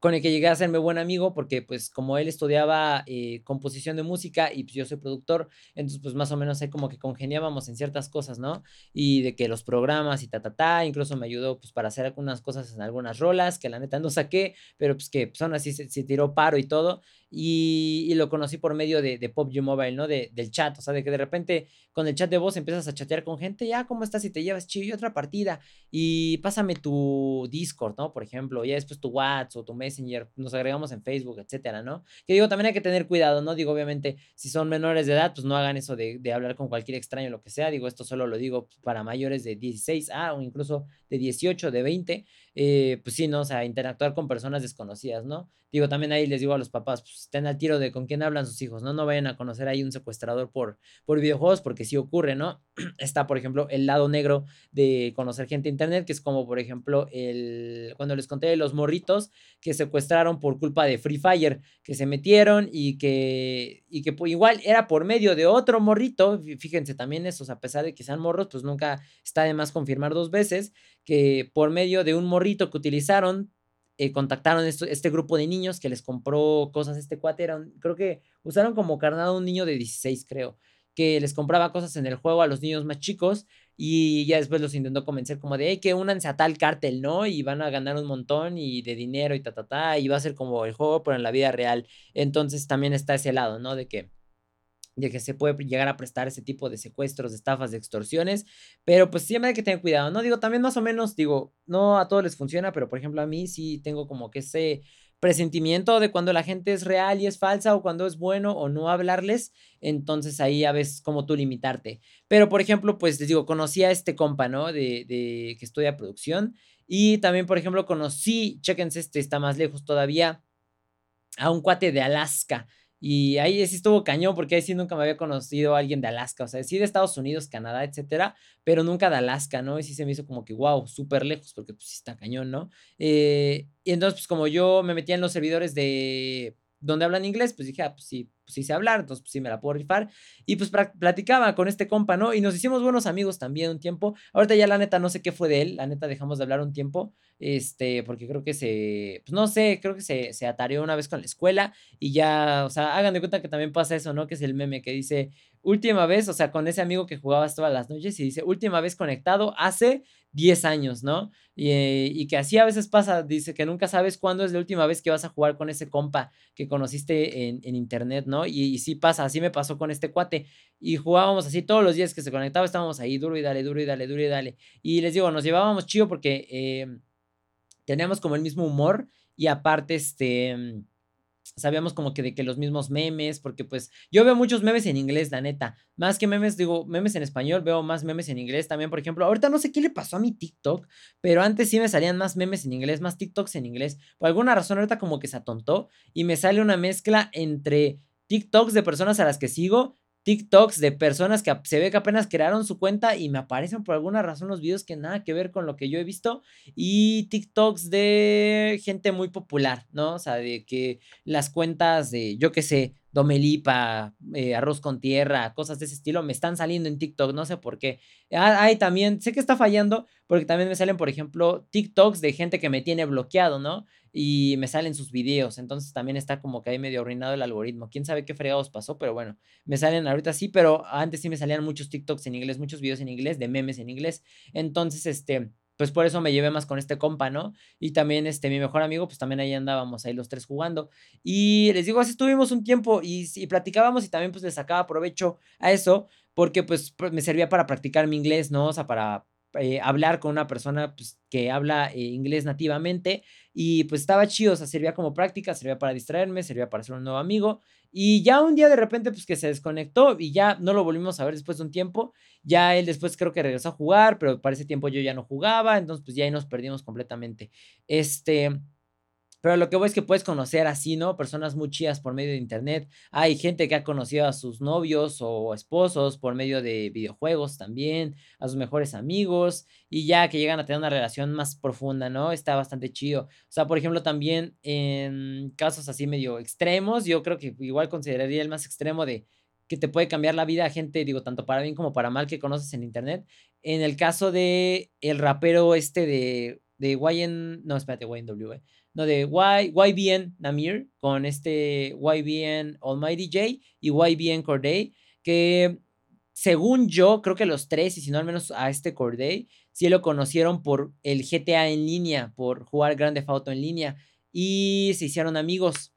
con el que llegué a hacerme buen amigo porque pues como él estudiaba eh, composición de música y pues yo soy productor, entonces pues más o menos ahí como que congeniábamos en ciertas cosas, ¿no? Y de que los programas y ta, ta, ta, incluso me ayudó pues para hacer algunas cosas en algunas rolas que la neta no saqué, pero pues que son así, se, se tiró paro y todo. Y, lo conocí por medio de, de PUBG Mobile, ¿no? De, del chat, o sea, de que de repente con el chat de voz empiezas a chatear con gente, ya, ¿cómo estás? Y te llevas chido y otra partida, y pásame tu Discord, ¿no? Por ejemplo, ya después tu WhatsApp o tu Messenger, nos agregamos en Facebook, etcétera, ¿no? Que digo, también hay que tener cuidado, ¿no? Digo, obviamente, si son menores de edad, pues no hagan eso de, de hablar con cualquier extraño, lo que sea, digo, esto solo lo digo para mayores de 16, ah, o incluso de 18, de 20, eh, pues sí, ¿no? O sea, interactuar con personas desconocidas, ¿no? Digo, también ahí les digo a los papás, pues estén al tiro de con quién hablan sus hijos, ¿no? No vayan a conocer ahí un secuestrador por, por videojuegos, porque sí ocurre, ¿no? Está, por ejemplo, el lado negro de conocer gente en internet, que es como, por ejemplo, el cuando les conté de los morritos que secuestraron por culpa de Free Fire, que se metieron y que, y que pues, igual era por medio de otro morrito, fíjense también eso, a pesar de que sean morros, pues nunca está de más confirmar dos veces, que por medio de un morrito que utilizaron eh, contactaron este grupo de niños que les compró cosas. Este cuate era, creo que usaron como carnado un niño de 16, creo, que les compraba cosas en el juego a los niños más chicos y ya después los intentó convencer como de, hey, que únanse a tal cártel, ¿no? Y van a ganar un montón y de dinero y ta, ta, ta, y va a ser como el juego, pero en la vida real. Entonces también está ese lado, ¿no? De que de que se puede llegar a prestar ese tipo de secuestros, de estafas, de extorsiones, pero pues siempre hay que tener cuidado, ¿no? Digo, también más o menos, digo, no a todos les funciona, pero por ejemplo a mí sí tengo como que ese presentimiento de cuando la gente es real y es falsa o cuando es bueno o no hablarles, entonces ahí a veces como tú limitarte. Pero por ejemplo, pues les digo, conocí a este compa, ¿no? De, de que estudia producción y también, por ejemplo, conocí, chéquense, este está más lejos todavía, a un cuate de Alaska y ahí sí estuvo cañón, porque ahí sí nunca me había conocido a alguien de Alaska, o sea, sí de Estados Unidos, Canadá, etcétera, pero nunca de Alaska, ¿no? Y sí se me hizo como que, wow, súper lejos, porque pues sí está cañón, ¿no? Eh, y entonces, pues como yo me metía en los servidores de donde hablan inglés, pues dije, ah, pues sí, pues sí sé hablar, entonces pues sí me la puedo rifar. Y pues platicaba con este compa, ¿no? Y nos hicimos buenos amigos también un tiempo. Ahorita ya la neta no sé qué fue de él, la neta dejamos de hablar un tiempo, este, porque creo que se, pues no sé, creo que se, se atareó una vez con la escuela y ya, o sea, hagan de cuenta que también pasa eso, ¿no? Que es el meme que dice, última vez, o sea, con ese amigo que jugabas todas las noches y dice, última vez conectado hace 10 años, ¿no? Y, eh, y, que así a veces pasa, dice que nunca sabes cuándo es la última vez que vas a jugar con ese compa que conociste en, en internet, ¿no? Y, sí pasa, así me pasó con este cuate. Y jugábamos así todos los días que se conectaba, estábamos ahí duro y dale, duro y dale, duro y dale. Y les digo, nos llevábamos chido porque eh, teníamos como el mismo humor y aparte, este sabíamos como que de que los mismos memes, porque pues yo veo muchos memes en inglés, la neta. Más que memes, digo, memes en español, veo más memes en inglés también, por ejemplo. Ahorita no sé qué le pasó a mi TikTok, pero antes sí me salían más memes en inglés, más TikToks en inglés. Por alguna razón ahorita como que se atontó y me sale una mezcla entre TikToks de personas a las que sigo TikToks de personas que se ve que apenas crearon su cuenta y me aparecen por alguna razón los videos que nada que ver con lo que yo he visto y TikToks de gente muy popular, ¿no? O sea, de que las cuentas de, yo qué sé, Domelipa, eh, arroz con tierra, cosas de ese estilo, me están saliendo en TikTok, no sé por qué. Hay ah, también, sé que está fallando, porque también me salen, por ejemplo, TikToks de gente que me tiene bloqueado, ¿no? Y me salen sus videos, entonces también está como que ahí medio arruinado el algoritmo. Quién sabe qué fregados pasó, pero bueno, me salen ahorita sí, pero antes sí me salían muchos TikToks en inglés, muchos videos en inglés, de memes en inglés. Entonces, este pues por eso me llevé más con este compa, ¿no? Y también este, mi mejor amigo, pues también ahí andábamos, ahí los tres jugando. Y les digo, así estuvimos un tiempo y, y platicábamos y también pues le sacaba provecho a eso, porque pues me servía para practicar mi inglés, ¿no? O sea, para eh, hablar con una persona pues, que habla eh, inglés nativamente y pues estaba chido, o sea, servía como práctica, servía para distraerme, servía para ser un nuevo amigo y ya un día de repente pues que se desconectó y ya no lo volvimos a ver después de un tiempo, ya él después creo que regresó a jugar, pero para ese tiempo yo ya no jugaba, entonces pues ya ahí nos perdimos completamente. Este... Pero lo que voy es que puedes conocer así, ¿no? Personas muy chidas por medio de internet. Hay gente que ha conocido a sus novios o esposos por medio de videojuegos también, a sus mejores amigos, y ya que llegan a tener una relación más profunda, ¿no? Está bastante chido. O sea, por ejemplo, también en casos así medio extremos, yo creo que igual consideraría el más extremo de que te puede cambiar la vida a gente, digo, tanto para bien como para mal que conoces en internet. En el caso de el rapero este de, de YN, no, espérate, YNW, eh no, de y, YBN Namir con este YBN Almighty J y YBN Corday, que según yo, creo que los tres, y si no al menos a este Corday, sí lo conocieron por el GTA en línea, por jugar Grande Auto en línea, y se hicieron amigos.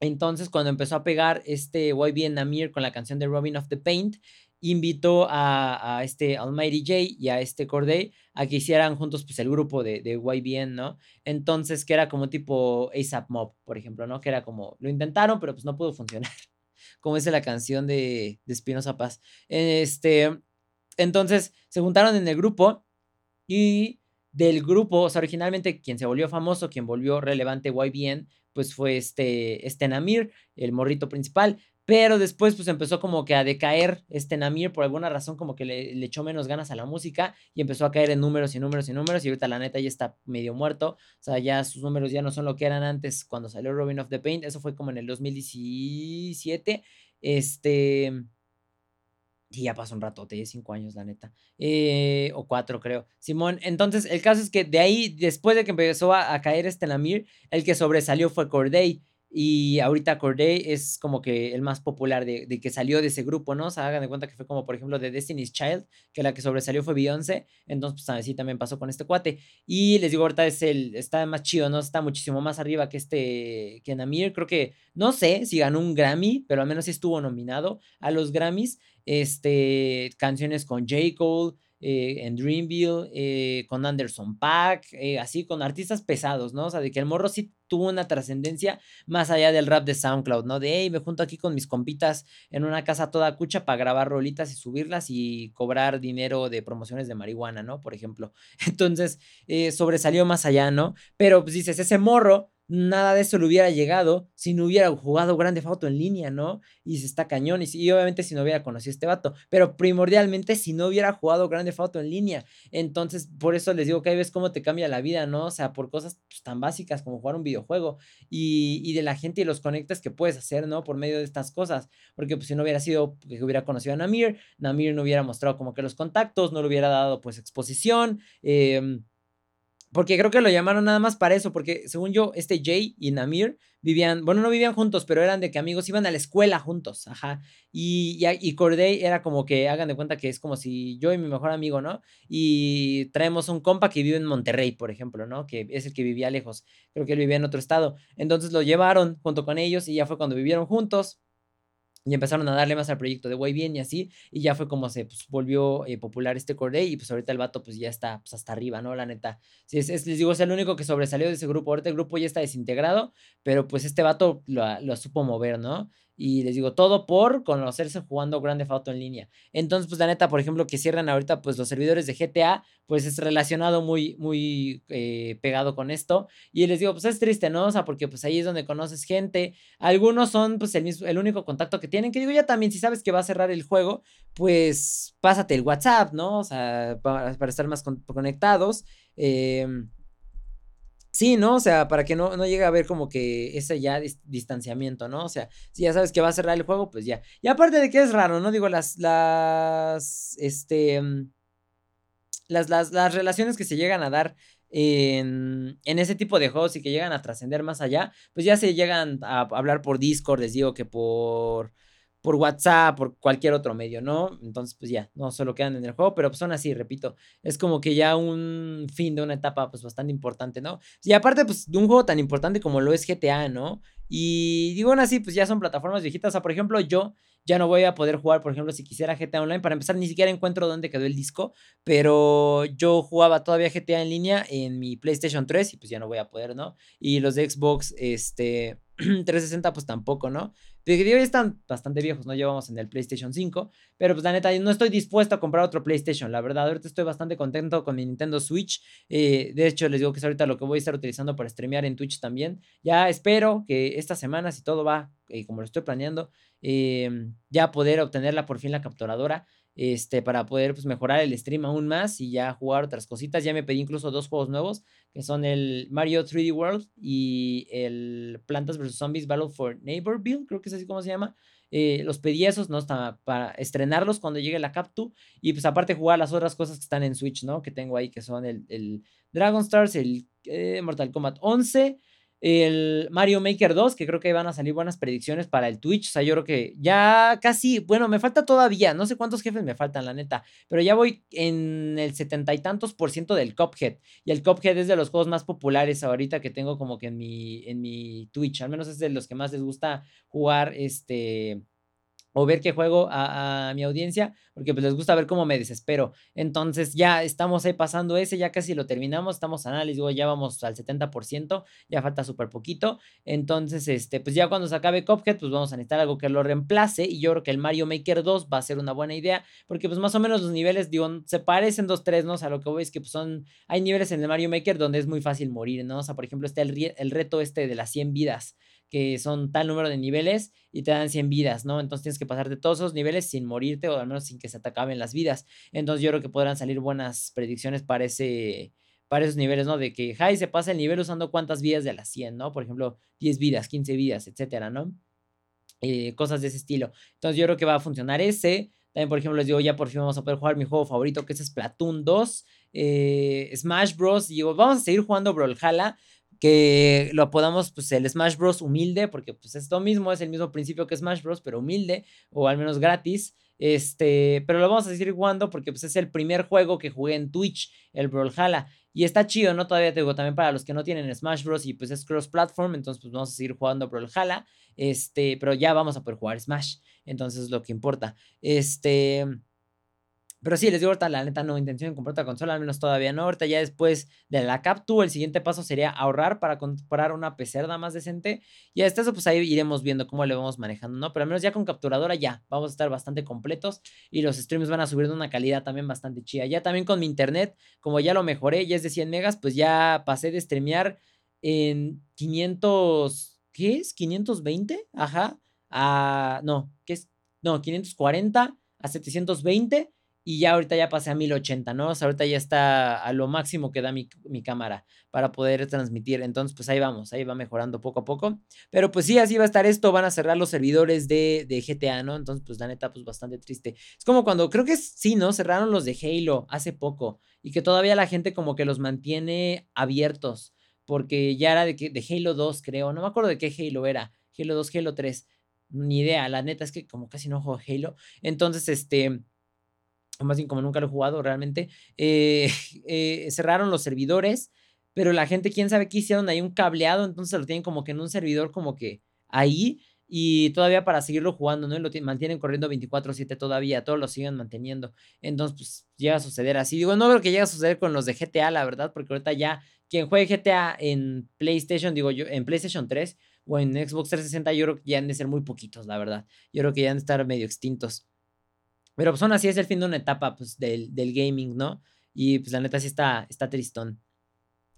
Entonces, cuando empezó a pegar este YBN Namir con la canción de Robin of the Paint, invitó a, este Almighty J y a este Corday a que hicieran juntos pues el grupo de, de YBN, ¿no? Entonces, que era como tipo ASAP Mob, por ejemplo, ¿no? Que era como, lo intentaron, pero pues no pudo funcionar, como dice la canción de, de Espinosa Paz. Este, entonces, se juntaron en el grupo y del grupo, o sea, originalmente quien se volvió famoso, quien volvió relevante YBN, pues fue este, este Namir, el morrito principal, pero después pues empezó como que a decaer este Namir por alguna razón como que le, echó menos ganas a la música y empezó a caer en números y números y números y ahorita la neta ya está medio muerto, o sea, ya sus números ya no son lo que eran antes cuando salió Robin of the Paint, eso fue como en el 2017, este... Y ya pasó un ratote, cinco años, la neta. Eh, o cuatro, creo. Simón, entonces el caso es que de ahí, después de que empezó a, a caer este Namir, el que sobresalió fue Corday. Y ahorita Corday es como que el más popular de, de, que salió de ese grupo, ¿no? O hagan de cuenta que fue como, por ejemplo, de Destiny's Child, que la que sobresalió fue Beyoncé. Entonces, pues así también pasó con este cuate. Y les digo, ahorita es el, está más chido, ¿no? Está muchísimo más arriba que este, que Namir. Creo que, no sé si ganó un Grammy, pero al menos sí estuvo nominado a los Grammys. Este, canciones con J. Cole. Eh, en Dreamville, eh, con Anderson Pack, eh, así con artistas pesados, ¿no? O sea, de que el morro sí tuvo una trascendencia más allá del rap de SoundCloud, ¿no? De, hey, me junto aquí con mis compitas en una casa toda cucha para grabar rolitas y subirlas y cobrar dinero de promociones de marihuana, ¿no? Por ejemplo. Entonces, sobresalió más allá, ¿no? Pero pues dices, ese morro nada de eso le hubiera llegado si no hubiera jugado Grande Auto en línea, ¿no? Y se está cañón. Y, obviamente si no hubiera conocido a este vato. Pero primordialmente si no hubiera jugado Grande Auto en línea. Entonces, por eso les digo que ahí ves cómo te cambia la vida, ¿no? O sea, por cosas pues, tan básicas como jugar un videojuego. Y, y, de la gente y los conectes que puedes hacer, ¿no? Por medio de estas cosas. Porque pues si no hubiera sido que hubiera conocido a Namir, Namir no hubiera mostrado como que los contactos, no le hubiera dado pues exposición. Eh, porque creo que lo llamaron nada más para eso, porque según yo, este Jay y Namir vivían, bueno, no vivían juntos, pero eran de que amigos iban a la escuela juntos, ajá. Y, y, y Corday era como que, hagan de cuenta que es como si yo y mi mejor amigo, ¿no? Y traemos un compa que vive en Monterrey, por ejemplo, ¿no? Que es el que vivía lejos, creo que él vivía en otro estado. Entonces lo llevaron junto con ellos y ya fue cuando vivieron juntos y empezaron a darle más al proyecto de Way Bien y así, y ya fue como se pues, volvió eh, popular este Corday, y pues ahorita el vato pues ya está pues, hasta arriba, ¿no? La neta. Sí, es, les digo, es el único que sobresalió de ese grupo. Ahorita el grupo ya está desintegrado, pero pues este vato lo, lo supo mover, ¿no? Y les digo, todo por conocerse jugando Grande Auto en línea. Entonces, pues la neta, por ejemplo, que cierran ahorita pues los servidores de GTA, pues es relacionado muy, muy eh, pegado con esto. Y les digo, pues es triste, ¿no? O sea, porque pues ahí es donde conoces gente. Algunos son pues el, mismo, el único contacto que tienen. Que digo, ya también, si sabes que va a cerrar el juego, pues pásate el WhatsApp, ¿no? O sea, para, para estar más conectados. Eh, Sí, ¿no? O sea, para que no, no llegue a haber como que ese ya distanciamiento, ¿no? O sea, si ya sabes que va a cerrar el juego, pues ya. Y aparte de que es raro, ¿no? Digo, las, las, este, mm, las, las, las relaciones que se llegan a dar en, en, ese tipo de juegos y que llegan a trascender más allá, pues ya se llegan a hablar por Discord, les digo que por por WhatsApp, por cualquier otro medio, ¿no? Entonces, pues ya, no solo quedan en el juego, pero pues son así, repito, es como que ya un fin de una etapa, pues bastante importante, ¿no? Y aparte, pues de un juego tan importante como lo es GTA, ¿no? Y digo aún así, pues ya son plataformas viejitas, o sea, por ejemplo, yo ya no voy a poder jugar, por ejemplo, si quisiera GTA Online. Para empezar, ni siquiera encuentro dónde quedó el disco, pero yo jugaba todavía GTA en línea en mi PlayStation 3 y pues ya no voy a poder, ¿no? Y los de Xbox, este, 360 pues tampoco, ¿no? Pero ya están bastante viejos, ¿no? Llevamos en el PlayStation 5, pero pues la neta, no estoy dispuesto a comprar otro PlayStation, la verdad, ahorita estoy bastante contento con mi Nintendo Switch, eh, de hecho les digo que es ahorita lo que voy a estar utilizando para streamear en Twitch también, ya espero que esta semana, si todo va eh, como lo estoy planeando, em, ya poder obtenerla por fin la capturadora, este, para poder pues, mejorar el stream aún más y ya jugar otras cositas. Ya me pedí incluso dos juegos nuevos, que son el Mario 3D World y el Plantas vs. Zombies Battle for Neighborville, creo que es así como se llama. Eh, los pedí esos, ¿no? Está para estrenarlos cuando llegue la Captu. Y pues aparte jugar las otras cosas que están en Switch, ¿no? Que tengo ahí, que son el, el Dragon Stars, el eh, Mortal Kombat 11 el Mario Maker 2, que creo que van a salir buenas predicciones para el Twitch. O sea, yo creo que ya casi, bueno, me falta todavía, no sé cuántos jefes me faltan, la neta, pero ya voy en el setenta y tantos por ciento del Cuphead. Y el Cuphead es de los juegos más populares ahorita que tengo como que en mi, en mi Twitch, al menos es de los que más les gusta jugar este o ver qué juego a, mi audiencia, porque pues les gusta ver cómo me desespero. Entonces ya estamos ahí pasando ese, ya casi lo terminamos, estamos a análisis, ya vamos al 70%, ya falta súper poquito. Entonces, este, pues ya cuando se acabe Cuphead, pues vamos a necesitar algo que lo reemplace y yo creo que el Mario Maker 2 va a ser una buena idea, porque pues más o menos los niveles, digo, se parecen dos, tres, ¿no? O sea, lo que voy es que pues son, hay niveles en el Mario Maker donde es muy fácil morir, ¿no? O sea, por ejemplo, está el, el reto este de las 100 vidas que son tal número de niveles y te dan 100 vidas, ¿no? Entonces tienes que pasarte todos esos niveles sin morirte o al menos sin que se te acaben las vidas. Entonces yo creo que podrán salir buenas predicciones para, ese, para esos niveles, ¿no? De que Jai se pasa el nivel usando cuántas vidas de las 100, ¿no? Por ejemplo, 10 vidas, 15 vidas, etcétera, ¿no? Eh, cosas de ese estilo. Entonces yo creo que va a funcionar ese. También, por ejemplo, les digo, ya por fin vamos a poder jugar mi juego favorito, que es Splatoon 2, eh, Smash Bros. Y digo, vamos a seguir jugando Brawlhalla, que lo podamos, pues, el Smash Bros. humilde, porque pues es lo mismo, es el mismo principio que Smash Bros., pero humilde, o al menos gratis. Este, pero lo vamos a seguir jugando porque pues es el primer juego que jugué en Twitch, el Brawlhalla. Y está chido, ¿no? Todavía te digo, también para los que no tienen Smash Bros. y pues es cross-platform, entonces pues vamos a seguir jugando Brawlhalla. Este, pero ya vamos a poder jugar Smash. Entonces es lo que importa. Este. Pero sí, les digo ahorita, la neta, no intención de comprar otra consola, al menos todavía no. Ahorita ya después de la Captu, el siguiente paso sería ahorrar para comprar una pecerda más decente. Y hasta eso, pues ahí iremos viendo cómo le vamos manejando, ¿no? Pero al menos ya con capturadora ya vamos a estar bastante completos y los streams van a subir de una calidad también bastante chida. Ya también con mi internet, como ya lo mejoré, ya es de 100 megas, pues ya pasé de streamear en 500, ¿qué es? 520, ajá, a, no, ¿qué es? No, 540 a 720 y ya ahorita ya pasé a 1080, ¿no? O sea, ahorita ya está a lo máximo que da mi, cámara para poder transmitir. Entonces, pues ahí vamos, ahí va mejorando poco a poco. Pero pues sí, así va a estar esto. Van a cerrar los servidores de, de GTA, ¿no? Entonces, pues la neta, pues bastante triste. Es como cuando, creo que sí, ¿no? Cerraron los de Halo hace poco y que todavía la gente como que los mantiene abiertos. Porque ya era de, de Halo 2, creo. No me acuerdo de qué Halo era. Halo 2, Halo 3. Ni idea. La neta es que como casi no juego Halo. Entonces, este más bien como nunca lo he jugado realmente, eh, eh, cerraron los servidores, pero la gente, quién sabe qué hicieron ahí un cableado, entonces lo tienen como que en un servidor como que ahí y todavía para seguirlo jugando, ¿no? Y lo mantienen corriendo 24/7 todavía, todos lo siguen manteniendo. Entonces, pues llega a suceder así. Digo, no creo que llegue a suceder con los de GTA, la verdad, porque ahorita ya quien juegue GTA en PlayStation, digo yo, en PlayStation 3 o en Xbox 360, yo creo que ya han de ser muy poquitos, la verdad. Yo creo que ya han de estar medio extintos. Pero pues aún así es el fin de una etapa pues, del, del gaming, ¿no? Y pues la neta sí está, está tristón.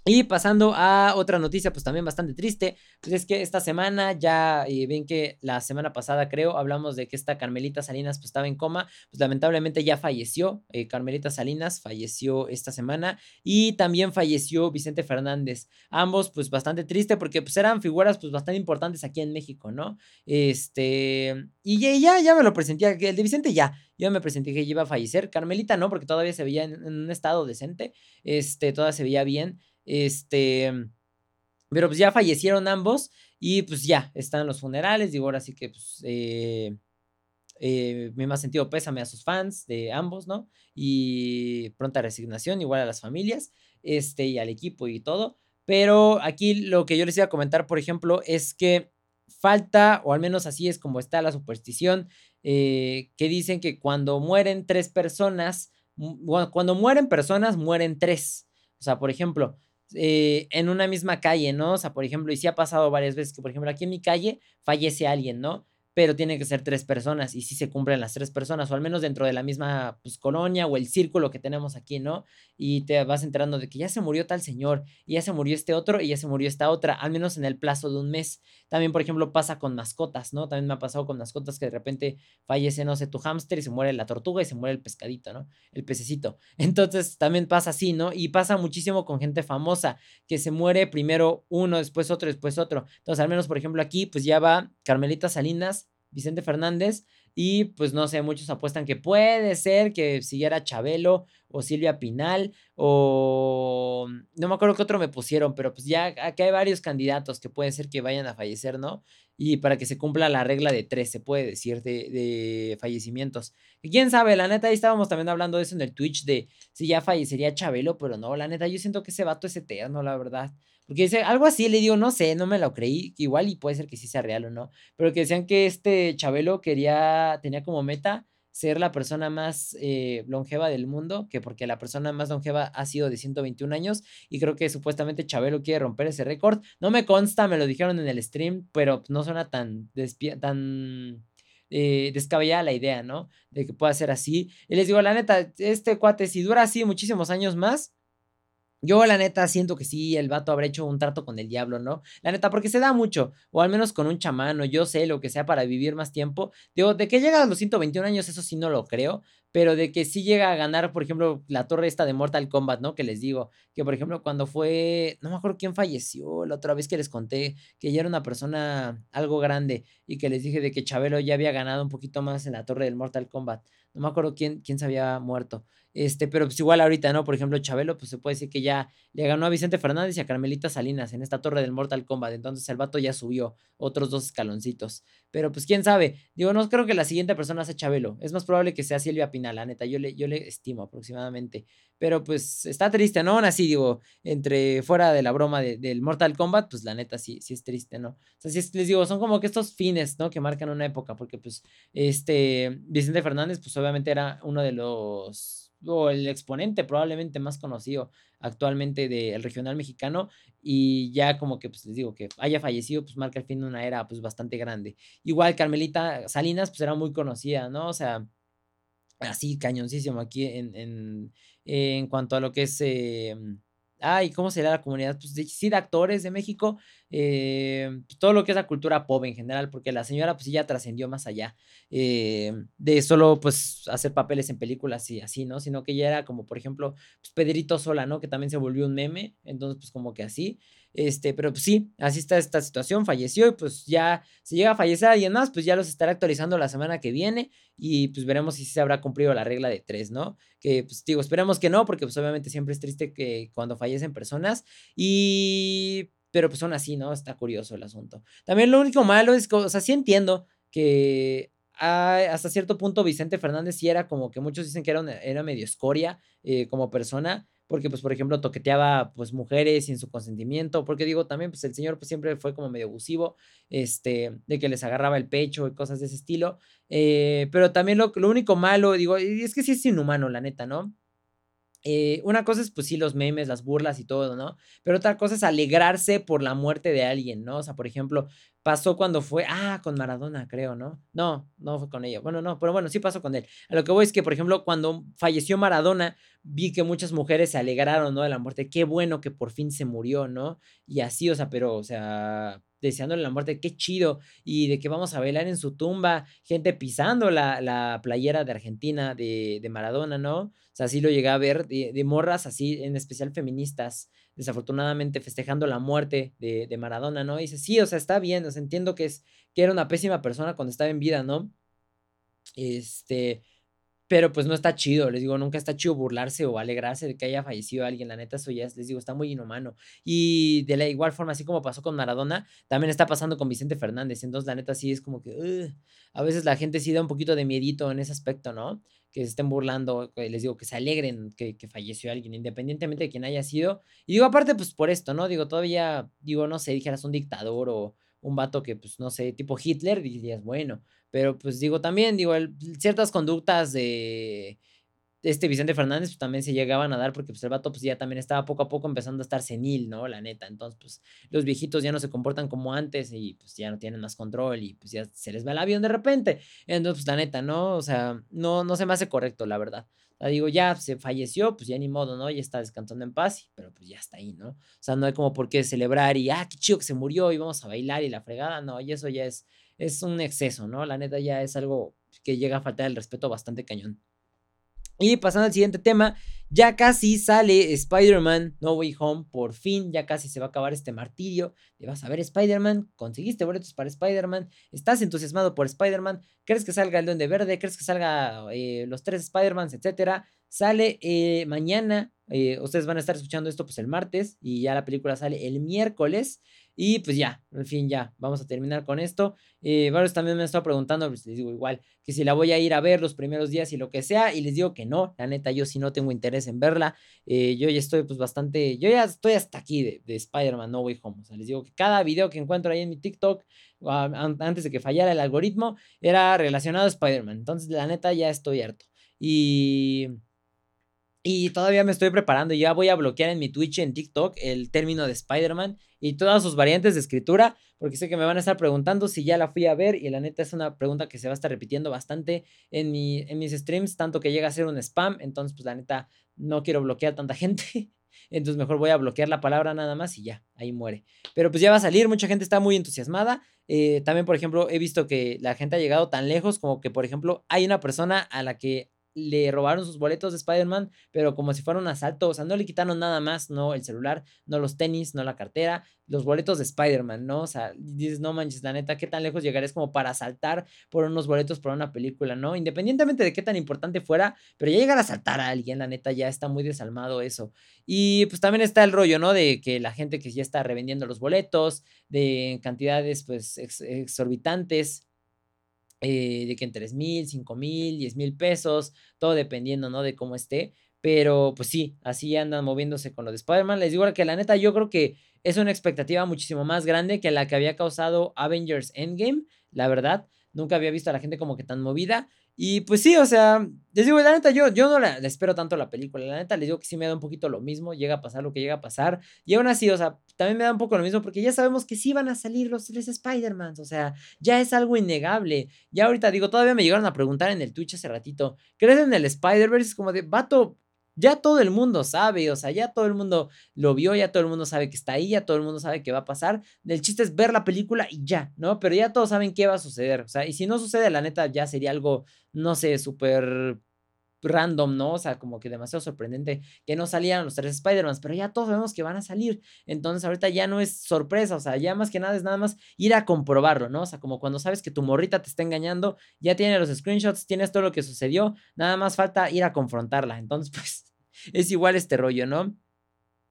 Y pasando a otra noticia, pues también bastante triste, pues es que esta semana ya eh, ven que la semana pasada creo hablamos de que esta Carmelita Salinas pues estaba en coma, pues lamentablemente ya falleció, eh, Carmelita Salinas falleció esta semana y también falleció Vicente Fernández, ambos pues bastante triste porque pues eran figuras pues bastante importantes aquí en México, ¿no? Este, y ya, ya, me lo presentía, el de Vicente ya, yo me presenté que iba a fallecer, Carmelita no, porque todavía se veía en, en un estado decente, este, todavía se veía bien. Este, pero pues ya fallecieron ambos y pues ya están los funerales. Digo, ahora sí que pues, eh, eh, sentido pésame a sus fans de ambos, ¿no? Y pronta resignación, igual a las familias, este, y al equipo y todo. Pero aquí lo que yo les iba a comentar, por ejemplo, es que falta, o al menos así es como está la superstición, eh, que dicen que cuando mueren tres personas, cuando mueren personas, mueren tres. O sea, por ejemplo, eh, en una misma calle, ¿no? O sea, por ejemplo, y sí ha pasado varias veces que, por ejemplo, aquí en mi calle fallece alguien, ¿no? pero tiene que ser tres personas y si se cumplen las tres personas o al menos dentro de la misma pues, colonia o el círculo que tenemos aquí, ¿no? Y te vas enterando de que ya se murió tal señor y ya se murió este otro y ya se murió esta otra, al menos en el plazo de un mes. También, por ejemplo, pasa con mascotas, ¿no? También me ha pasado con mascotas que de repente fallece, no sé, tu hámster y se muere la tortuga y se muere el pescadito, ¿no? El pececito. Entonces, también pasa así, ¿no? Y pasa muchísimo con gente famosa, que se muere primero uno, después otro, después otro. Entonces, al menos, por ejemplo, aquí, pues ya va Carmelita Salinas Vicente Fernández. Y pues no sé, muchos apuestan que puede ser que siguiera Chabelo o Silvia Pinal o no me acuerdo qué otro me pusieron, pero pues ya aquí hay varios candidatos que puede ser que vayan a fallecer, ¿no? Y para que se cumpla la regla de tres, se puede decir, de, de fallecimientos. Quién sabe, la neta, ahí estábamos también hablando de eso en el Twitch, de si ya fallecería Chabelo, pero no, la neta, yo siento que ese vato es eterno, la verdad. Porque dice algo así, le digo, no sé, no me lo creí, igual y puede ser que sí sea real o no, pero que decían que este Chabelo quería, tenía como meta ser la persona más eh, longeva del mundo, que porque la persona más longeva ha sido de 121 años y creo que supuestamente Chabelo quiere romper ese récord. No me consta, me lo dijeron en el stream, pero no suena tan, tan eh, descabellada la idea, ¿no? De que pueda ser así. Y les digo, la neta, este cuate, si dura así muchísimos años más, yo, la neta, siento que sí, el vato habrá hecho un trato con el diablo, ¿no? La neta, porque se da mucho, o al menos con un chamán, o yo sé lo que sea para vivir más tiempo. Digo, de que llega a los 121 años, eso sí no lo creo, pero de que sí llega a ganar, por ejemplo, la torre esta de Mortal Kombat, ¿no? Que les digo, que por ejemplo, cuando fue, no me acuerdo quién falleció, la otra vez que les conté, que ya era una persona algo grande, y que les dije de que Chabelo ya había ganado un poquito más en la torre del Mortal Kombat. No me acuerdo quién, quién se había muerto. Este, pero pues igual ahorita, ¿no? Por ejemplo, Chabelo, pues se puede decir que ya le ganó a Vicente Fernández y a Carmelita Salinas en esta torre del Mortal Kombat. Entonces el vato ya subió otros dos escaloncitos. Pero pues quién sabe. Digo, no creo que la siguiente persona sea Chabelo. Es más probable que sea Silvia Pinal, la neta. Yo le, yo le estimo aproximadamente. Pero pues está triste, ¿no? Aún así, digo, entre fuera de la broma del Mortal Kombat, pues la neta sí, sí es triste, ¿no? O sea, sí les digo, son como que estos fines, ¿no? Que marcan una época. Porque pues este Vicente Fernández, pues obviamente era uno de los o el exponente probablemente más conocido actualmente del regional mexicano y ya como que pues les digo que haya fallecido pues marca el fin de una era pues bastante grande. Igual Carmelita Salinas pues era muy conocida, ¿no? O sea, así cañoncísimo aquí en, en, en cuanto a lo que es... Eh, ay, ¿cómo será la comunidad? Pues sí, de actores de México, eh, pues, todo lo que es la cultura pop en general, porque la señora pues ya trascendió más allá eh, de solo pues hacer papeles en películas y así, ¿no? Sino que ya era como, por ejemplo, pues Pedrito Sola, ¿no? Que también se volvió un meme, entonces pues como que así. Este, pero pues sí, así está esta situación, falleció y pues ya, si llega a fallecer alguien más, pues ya los estará actualizando la semana que viene y pues veremos si se habrá cumplido la regla de tres, ¿no? Que pues digo, esperemos que no, porque pues obviamente siempre es triste que cuando fallecen personas y... Pero pues son así, ¿no? Está curioso el asunto. También lo único malo es que, o sea, sí entiendo que hasta cierto punto Vicente Fernández sí era como que muchos dicen que era, era medio escoria eh, como persona, porque pues por ejemplo toqueteaba pues mujeres sin su consentimiento, porque digo también pues el señor pues siempre fue como medio abusivo, este, de que les agarraba el pecho y cosas de ese estilo, eh, pero también lo, lo único malo, digo, es que sí es inhumano la neta, ¿no? Eh, una cosa es, pues sí, los memes, las burlas y todo, ¿no? Pero otra cosa es alegrarse por la muerte de alguien, ¿no? O sea, por ejemplo, pasó cuando fue, ah, con Maradona, creo, ¿no? No, no fue con ella. Bueno, no, pero bueno, sí pasó con él. A lo que voy es que, por ejemplo, cuando falleció Maradona, vi que muchas mujeres se alegraron, ¿no? De la muerte. Qué bueno que por fin se murió, ¿no? Y así, o sea, pero, o sea, deseándole la muerte, qué chido, y de que vamos a bailar en su tumba, gente pisando la, la playera de Argentina de, de, Maradona, ¿no? O sea, así lo llegué a ver, de, de, morras así, en especial feministas, desafortunadamente festejando la muerte de, de Maradona, ¿no? Y dice, sí, o sea, está bien, o sea, entiendo que, es, que era una pésima persona cuando estaba en vida, ¿no? Este, pero pues no está chido, les digo, nunca está chido burlarse o alegrarse de que haya fallecido alguien, la neta, eso ya, les digo, está muy inhumano. Y de la igual forma, así como pasó con Maradona, también está pasando con Vicente Fernández, entonces la neta sí es como que, a veces la gente sí da un poquito de miedito en ese aspecto, ¿no? Que se estén burlando, les digo, que se alegren que, que falleció alguien, independientemente de quién haya sido. Y digo, aparte, pues por esto, ¿no? Digo, todavía, digo, no sé, dijeras un dictador o un vato que, pues, no sé, tipo Hitler, dirías, bueno, Pero pues digo también, digo, ciertas conductas de este Vicente Fernández pues, también se llegaban a dar porque pues, el vato pues, ya también estaba poco a poco empezando a estar senil, ¿no? La neta. Entonces, pues los viejitos ya no se comportan como antes y pues ya no tienen más control y pues ya se les va el avión de repente. Entonces, pues la neta, ¿no? O sea, no, no se me hace correcto, la verdad. Digo, ya se falleció, pues ya ni modo, ¿no? Ya está descansando en paz, pero pues ya está ahí, ¿no? O sea, no hay como por qué celebrar y, ah, qué chido que se murió y vamos a bailar y la fregada, no, y eso ya es, es un exceso, ¿no? La neta ya es algo que llega a faltar el respeto bastante cañón. Y pasando al siguiente tema, ya casi sale Spider-Man No Way Home, por fin, ya casi se va a acabar este martirio. Te vas a ver Spider-Man, conseguiste boletos para Spider-Man, estás entusiasmado por Spider-Man, crees que salga el Duende Verde, crees que salga eh, los tres Spider-Mans, etcétera. Sale eh, mañana, eh, ustedes van a estar escuchando esto pues el martes y ya la película sale el miércoles. Y pues ya, al fin ya, vamos a terminar con esto. Eh, varios también me han estado preguntando, pues les digo igual, que si la voy a ir a ver los primeros días y lo que sea, y les digo que no, la neta, yo sí no tengo interés en verla. Eh, yo ya estoy pues bastante, yo ya estoy hasta aquí de, de Spider-Man No Way Home. O sea, les digo que cada video que encuentro ahí en mi TikTok, antes de que fallara el algoritmo, era relacionado a Spider-Man. Entonces, la neta, ya estoy harto. Y... Y todavía me estoy preparando, ya voy a bloquear en mi Twitch en TikTok el término de Spider-Man y todas sus variantes de escritura, porque sé que me van a estar preguntando si ya la fui a ver y la neta es una pregunta que se va a estar repitiendo bastante en, mi, en mis streams, tanto que llega a ser un spam, entonces pues la neta no quiero bloquear tanta gente. Entonces mejor voy a bloquear la palabra nada más y ya, ahí muere. Pero pues ya va a salir, mucha gente está muy entusiasmada. Eh, también, por ejemplo, he visto que la gente ha llegado tan lejos como que, por ejemplo, hay una persona a la que le robaron sus boletos de Spider-Man, pero como si fuera un asalto, o sea, no le quitaron nada más, no el celular, no los tenis, no la cartera, los boletos de Spider-Man, ¿no? O sea, dices, no manches, la neta, ¿qué tan lejos llegarías como para asaltar por unos boletos para una película, ¿no? Independientemente de qué tan importante fuera, pero ya llegar a asaltar a alguien, la neta, ya está muy desalmado eso. Y pues también está el rollo, ¿no? De que la gente que ya está revendiendo los boletos, de cantidades, pues, exorbitantes eh, de que en 3 mil, 5 mil, 10 mil pesos, todo dependiendo, ¿no? De cómo esté. Pero pues sí, así andan moviéndose con lo de Spider-Man. Les digo que la neta yo creo que es una expectativa muchísimo más grande que la que había causado Avengers Endgame, la verdad. Nunca había visto a la gente como que tan movida. Y pues sí, o sea, les digo, la neta, yo, yo no la, espero tanto la película. La neta, les digo que sí me da un poquito lo mismo. Llega a pasar lo que llega a pasar. Y aún así, o sea, también me da un poco lo mismo porque ya sabemos que sí van a salir los tres Spider-Mans. O sea, ya es algo innegable. Ya ahorita digo, todavía me llegaron a preguntar en el Twitch hace ratito, ¿crees en el Spider-Verse? Como de, vato, ya todo el mundo sabe, o sea, ya todo el mundo lo vio, ya todo el mundo sabe que está ahí, ya todo el mundo sabe que va a pasar. El chiste es ver la película y ya, ¿no? Pero ya todos saben qué va a suceder, o sea, y si no sucede, la neta, ya sería algo, no sé, súper random, ¿no? O sea, como que demasiado sorprendente que no salieran los tres Spider-Man, pero ya todos sabemos que van a salir. Entonces ahorita ya no es sorpresa, o sea, ya más que nada es nada más ir a comprobarlo, ¿no? O sea, como cuando sabes que tu morrita te está engañando, ya tiene los screenshots, tienes todo lo que sucedió, nada más falta ir a confrontarla. Entonces, pues es igual este rollo, ¿no?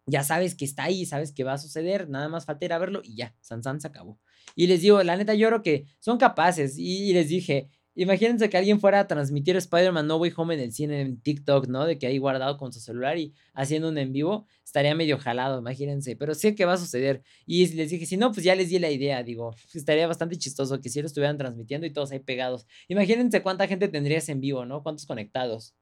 Ya sabes que está ahí, sabes que va a suceder, nada más falta ir a verlo y ya, San San se acabó. Y les digo, la neta, yo creo que son capaces y les dije, Imagínense que alguien fuera a transmitir Spider-Man No Way Home en el cine en TikTok, ¿no? De que ahí guardado con su celular y haciendo un en vivo, estaría medio jalado, imagínense. Pero sé que va a suceder. Y les dije, si no, pues ya les di la idea, digo, estaría bastante chistoso que si lo estuvieran transmitiendo y todos ahí pegados. Imagínense cuánta gente tendrías en vivo, ¿no? Cuántos conectados.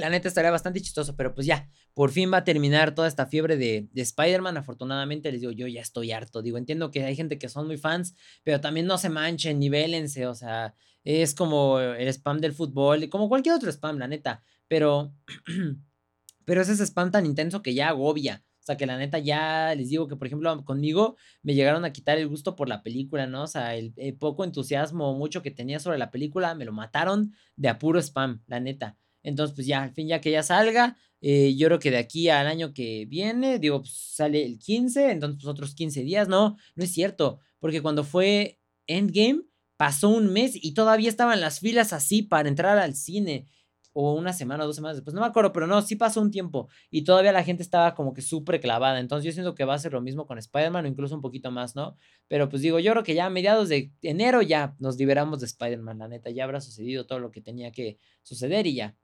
La neta estaría bastante chistoso, pero pues ya, por fin va a terminar toda esta fiebre de, Spider-Man. Afortunadamente, les digo, yo ya estoy harto. Digo, entiendo que hay gente que son muy fans, pero también no se manchen, nivelense. O sea, es como el spam del fútbol, como cualquier otro spam, la neta. Pero, pero es ese spam tan intenso que ya agobia. O sea, que la neta ya les digo que, por ejemplo, conmigo me llegaron a quitar el gusto por la película, ¿no? O sea, el, el poco entusiasmo mucho que tenía sobre la película me lo mataron de apuro spam, la neta. Entonces, pues ya, al fin, ya que ya salga, eh, yo creo que de aquí al año que viene, digo, pues sale el 15, entonces, pues otros 15 días, no, no es cierto, porque cuando fue Endgame, pasó un mes y todavía estaban las filas así para entrar al cine. O una semana o dos semanas después, no me acuerdo, pero no, sí pasó un tiempo y todavía la gente estaba como que súper clavada. Entonces yo siento que va a ser lo mismo con Spider-Man o incluso un poquito más, ¿no? Pero pues digo, yo creo que ya a mediados de enero ya nos liberamos de Spider-Man, la neta, ya habrá sucedido todo lo que tenía que suceder y ya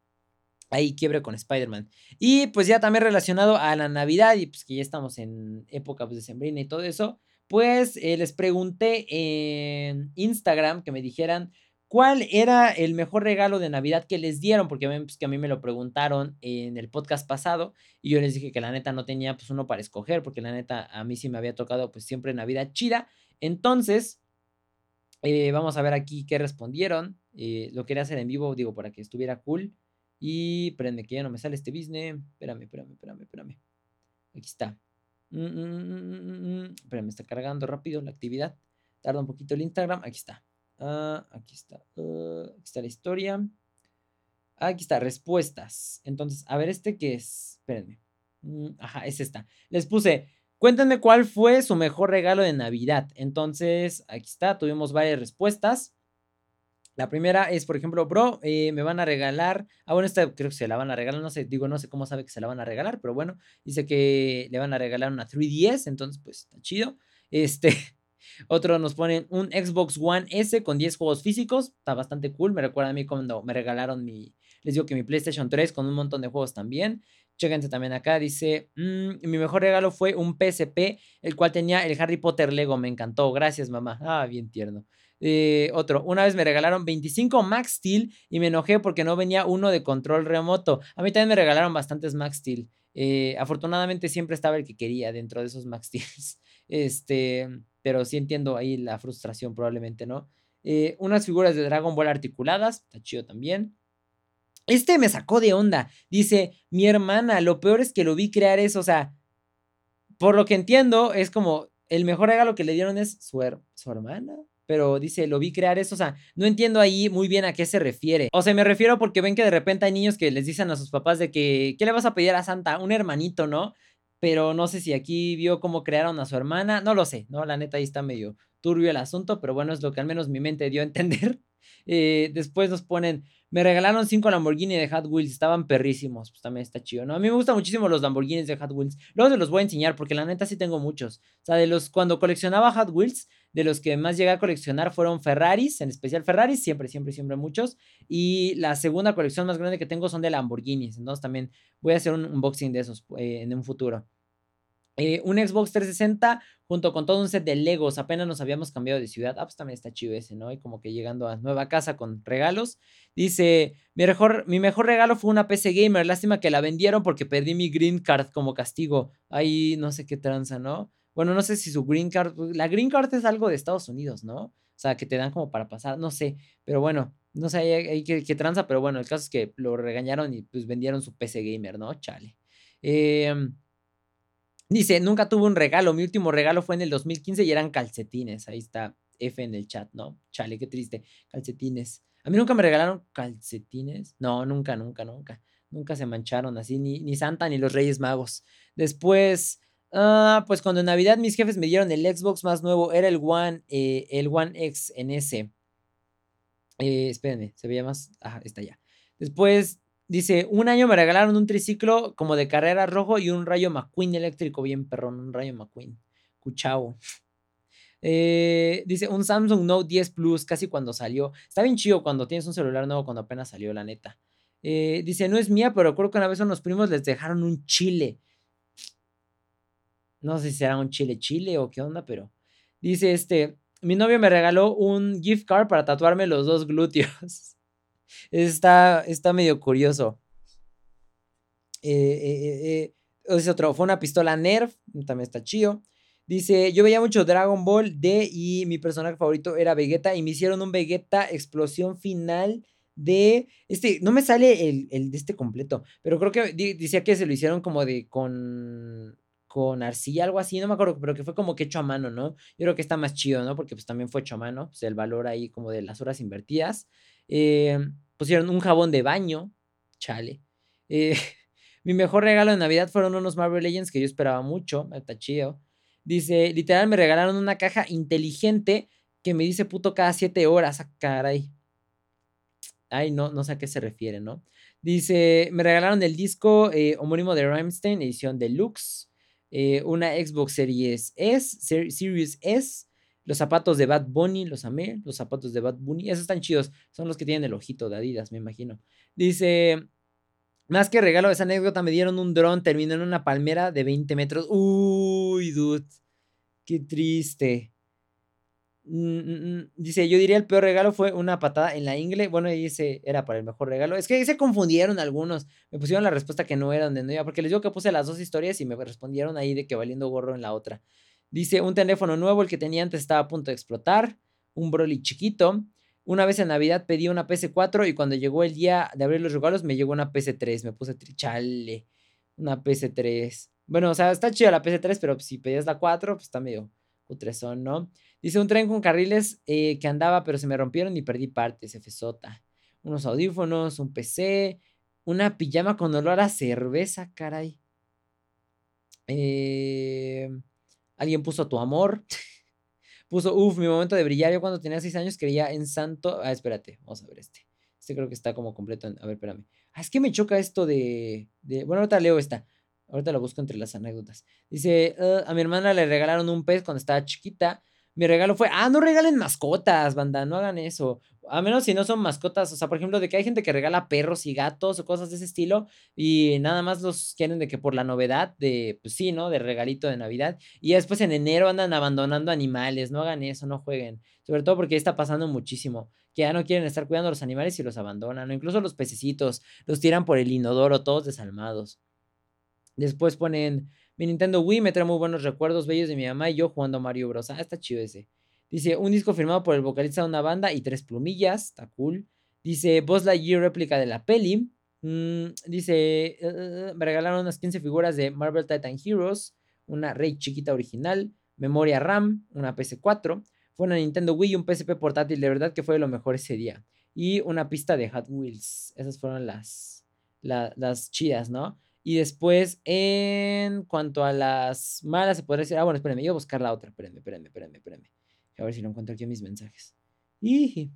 ahí quiebre con Spider-Man. Y pues ya también relacionado a la Navidad y pues que ya estamos en época pues, de sembrina y todo eso, pues eh, les pregunté en Instagram que me dijeran cuál era el mejor regalo de Navidad que les dieron, porque pues, que a mí me lo preguntaron en el podcast pasado y yo les dije que la neta no tenía pues uno para escoger, porque la neta a mí sí me había tocado pues siempre Navidad chida. Entonces, eh, vamos a ver aquí qué respondieron. Eh, lo quería hacer en vivo, digo, para que estuviera cool. Y espérenme que ya no me sale este business. Espérame, espérame, espérame, espérame. Aquí está. Mm, mm, mm, espérame, está cargando rápido la actividad. Tarda un poquito el Instagram. Aquí está. Ah, aquí está. Ah, aquí está la historia. Aquí está, respuestas. Entonces, a ver, este que es. Espérenme. Ajá, es esta. Les puse, cuéntenme cuál fue su mejor regalo de Navidad. Entonces, aquí está, tuvimos varias respuestas. La primera es, por ejemplo, bro, eh, me van a regalar. Ah, bueno, esta creo que se la van a regalar. No sé, digo, no sé cómo sabe que se la van a regalar, pero bueno, dice que le van a regalar una 3DS, entonces, pues está chido. Este, otro nos ponen un Xbox One S con 10 juegos físicos. Está bastante cool. Me recuerda a mí cuando me regalaron mi. Les digo que mi PlayStation 3 con un montón de juegos también. Chéquense también acá, dice, mm, mi mejor regalo fue un PSP, el cual tenía el Harry Potter Lego, me encantó, gracias mamá. Ah, bien tierno. Eh, otro, una vez me regalaron 25 Max Steel y me enojé porque no venía uno de control remoto. A mí también me regalaron bastantes Max Steel. Eh, afortunadamente siempre estaba el que quería dentro de esos Max Steels. Este, pero sí entiendo ahí la frustración probablemente, ¿no? Eh, unas figuras de Dragon Ball articuladas, está chido también. Este me sacó de onda. Dice, mi hermana, lo peor es que lo vi crear eso, o sea, por lo que entiendo, es como el mejor regalo que le dieron es su, su hermana pero dice, lo vi crear eso, o sea, no entiendo ahí muy bien a qué se refiere. O sea, me refiero porque ven que de repente hay niños que les dicen a sus papás de que, ¿qué le vas a pedir a Santa? Un hermanito, ¿no? Pero no sé si aquí vio cómo crearon a su hermana, no lo sé, ¿no? La neta ahí está medio turbio el asunto, pero bueno, es lo que al menos mi mente dio a entender. Eh, después nos ponen, me regalaron cinco Lamborghini de Hot Wheels, estaban perrísimos, pues también está chido, ¿no? A mí me gustan muchísimo los Lamborghinis de Hot Wheels. Luego se los voy a enseñar porque la neta sí tengo muchos. O sea, de los cuando coleccionaba Hot Wheels, de los que más llegué a coleccionar fueron Ferraris, en especial Ferraris, siempre, siempre, siempre muchos. Y la segunda colección más grande que tengo son de Lamborghinis. Entonces también voy a hacer un unboxing de esos eh, en un futuro. Eh, un Xbox 360 junto con todo un set de Legos. Apenas nos habíamos cambiado de ciudad. Ah, pues también está chido ese, ¿no? Y como que llegando a nueva casa con regalos. Dice, mi mejor, mi mejor regalo fue una PC Gamer. Lástima que la vendieron porque perdí mi green card como castigo. Ahí no sé qué tranza, ¿no? Bueno, no sé si su green card, pues, la green card es algo de Estados Unidos, ¿no? O sea, que te dan como para pasar, no sé, pero bueno, no sé ahí, qué, tranza, pero bueno, el caso es que lo regañaron y pues vendieron su PC gamer, ¿no? Chale. Eh, Dice, nunca tuve un regalo. Mi último regalo fue en el 2015 y eran calcetines. Ahí está F en el chat, ¿no? Chale, qué triste. Calcetines. A mí nunca me regalaron calcetines. No, nunca, nunca, nunca. Nunca se mancharon así, ni, ni Santa ni los Reyes Magos. Después, ah, pues cuando en Navidad mis jefes me dieron el Xbox más nuevo, era el One, eh, el One X en ese. Eh, espérenme, se veía más. Ah, está ya. Después Dice, un año me regalaron un triciclo como de carrera rojo y un rayo McQueen eléctrico, bien perrón, un rayo McQueen. Cuchao. Eh, dice, un Samsung Note 10 Plus, casi cuando salió. Está bien chido cuando tienes un celular nuevo, cuando apenas salió, la neta. Eh, dice, no es mía, pero creo que una vez a unos primos les dejaron un chile. No sé si será un chile chile o qué onda, pero. Dice este, mi novio me regaló un gift card para tatuarme los dos glúteos. Está, está medio curioso. Eh, eh, eh, es otro, fue una pistola Nerf, también está chido. Dice, yo veía mucho Dragon Ball D y mi personaje favorito era Vegeta y me hicieron un Vegeta explosión final de este, no me sale el, el de este completo, pero creo que decía que se lo hicieron como de con con arcilla, algo así, no me acuerdo, pero que fue como que hecho a mano, ¿no? Yo creo que está más chido, ¿no? Porque pues también fue hecho a mano, pues el valor ahí como de las horas invertidas. Eh, pusieron un jabón de baño, chale. Eh, mi mejor regalo de Navidad fueron unos Marvel Legends que yo esperaba mucho, está chido. Dice, literal me regalaron una caja inteligente que me dice puto cada siete horas, ah, caray. Ay, no, no sé a qué se refiere, ¿no? Dice, me regalaron el disco eh, homónimo de Rammstein, edición deluxe, eh, una Xbox Series S, Series S, los zapatos de Bad Bunny, los amé. Los zapatos de Bad Bunny, esos están chidos. Son los que tienen el ojito de Adidas, me imagino. Dice, más que regalo esa anécdota, me dieron un dron, terminó en una palmera de 20 metros. Uy, dude. Qué triste. Mm, mm, mm, dice, yo diría el peor regalo fue una patada en la ingle. Bueno, y ese era para el mejor regalo. Es que se confundieron algunos. Me pusieron la respuesta que no era donde no iba. Porque les digo que puse las dos historias y me respondieron ahí de que valiendo gorro en la otra. Dice, un teléfono nuevo, el que tenía antes estaba a punto de explotar. Un Broly chiquito. Una vez en Navidad pedí una PS4 y cuando llegó el día de abrir los regalos me llegó una PS3. Me puse trichale. Una PS3. Bueno, o sea, está chida la PS3, pero si pedías la 4, pues está medio putresón, ¿no? Dice un tren con carriles eh, que andaba, pero se me rompieron y perdí partes, FZ. Unos audífonos, un PC, una pijama con olor a cerveza, caray. Eh, alguien puso tu amor. puso, uff, mi momento de brillar. Yo cuando tenía 6 años creía en santo. Ah, espérate, vamos a ver este. Este creo que está como completo. A ver, espérame. Ah, es que me choca esto de, de... Bueno, ahorita leo esta. Ahorita lo busco entre las anécdotas. Dice, ah, a mi hermana le regalaron un pez cuando estaba chiquita. Mi regalo fue, ah, no regalen mascotas, banda, no hagan eso. A menos si no son mascotas, o sea, por ejemplo, de que hay gente que regala perros y gatos o cosas de ese estilo y nada más los quieren de que por la novedad de, pues sí, ¿no? De regalito de Navidad. Y después en enero andan abandonando animales, no hagan eso, no jueguen. Sobre todo porque está pasando muchísimo, que ya no quieren estar cuidando a los animales y los abandonan, o incluso los pececitos, los tiran por el inodoro, todos desalmados. Después ponen, mi Nintendo Wii me trae muy buenos recuerdos bellos de mi mamá y yo jugando Mario Bros. Ah, está chido ese. Dice, un disco firmado por el vocalista de una banda y tres plumillas, está cool. Dice, Buzz Lightyear réplica de la peli. Mm, dice, uh, me regalaron unas 15 figuras de Marvel Titan Heroes, una Rey chiquita original, memoria RAM, una PS4, fue una Nintendo Wii y un PSP portátil, de verdad que fue lo mejor ese día. Y una pista de Hot Wheels. Esas fueron las, las chidas, ¿no? Y después, en cuanto a las malas, se podría decir, ah, bueno, espérenme, yo voy a buscar la otra, espérenme, espérenme, espérenme, espérenme. A ver si lo encuentro aquí en mis mensajes. Y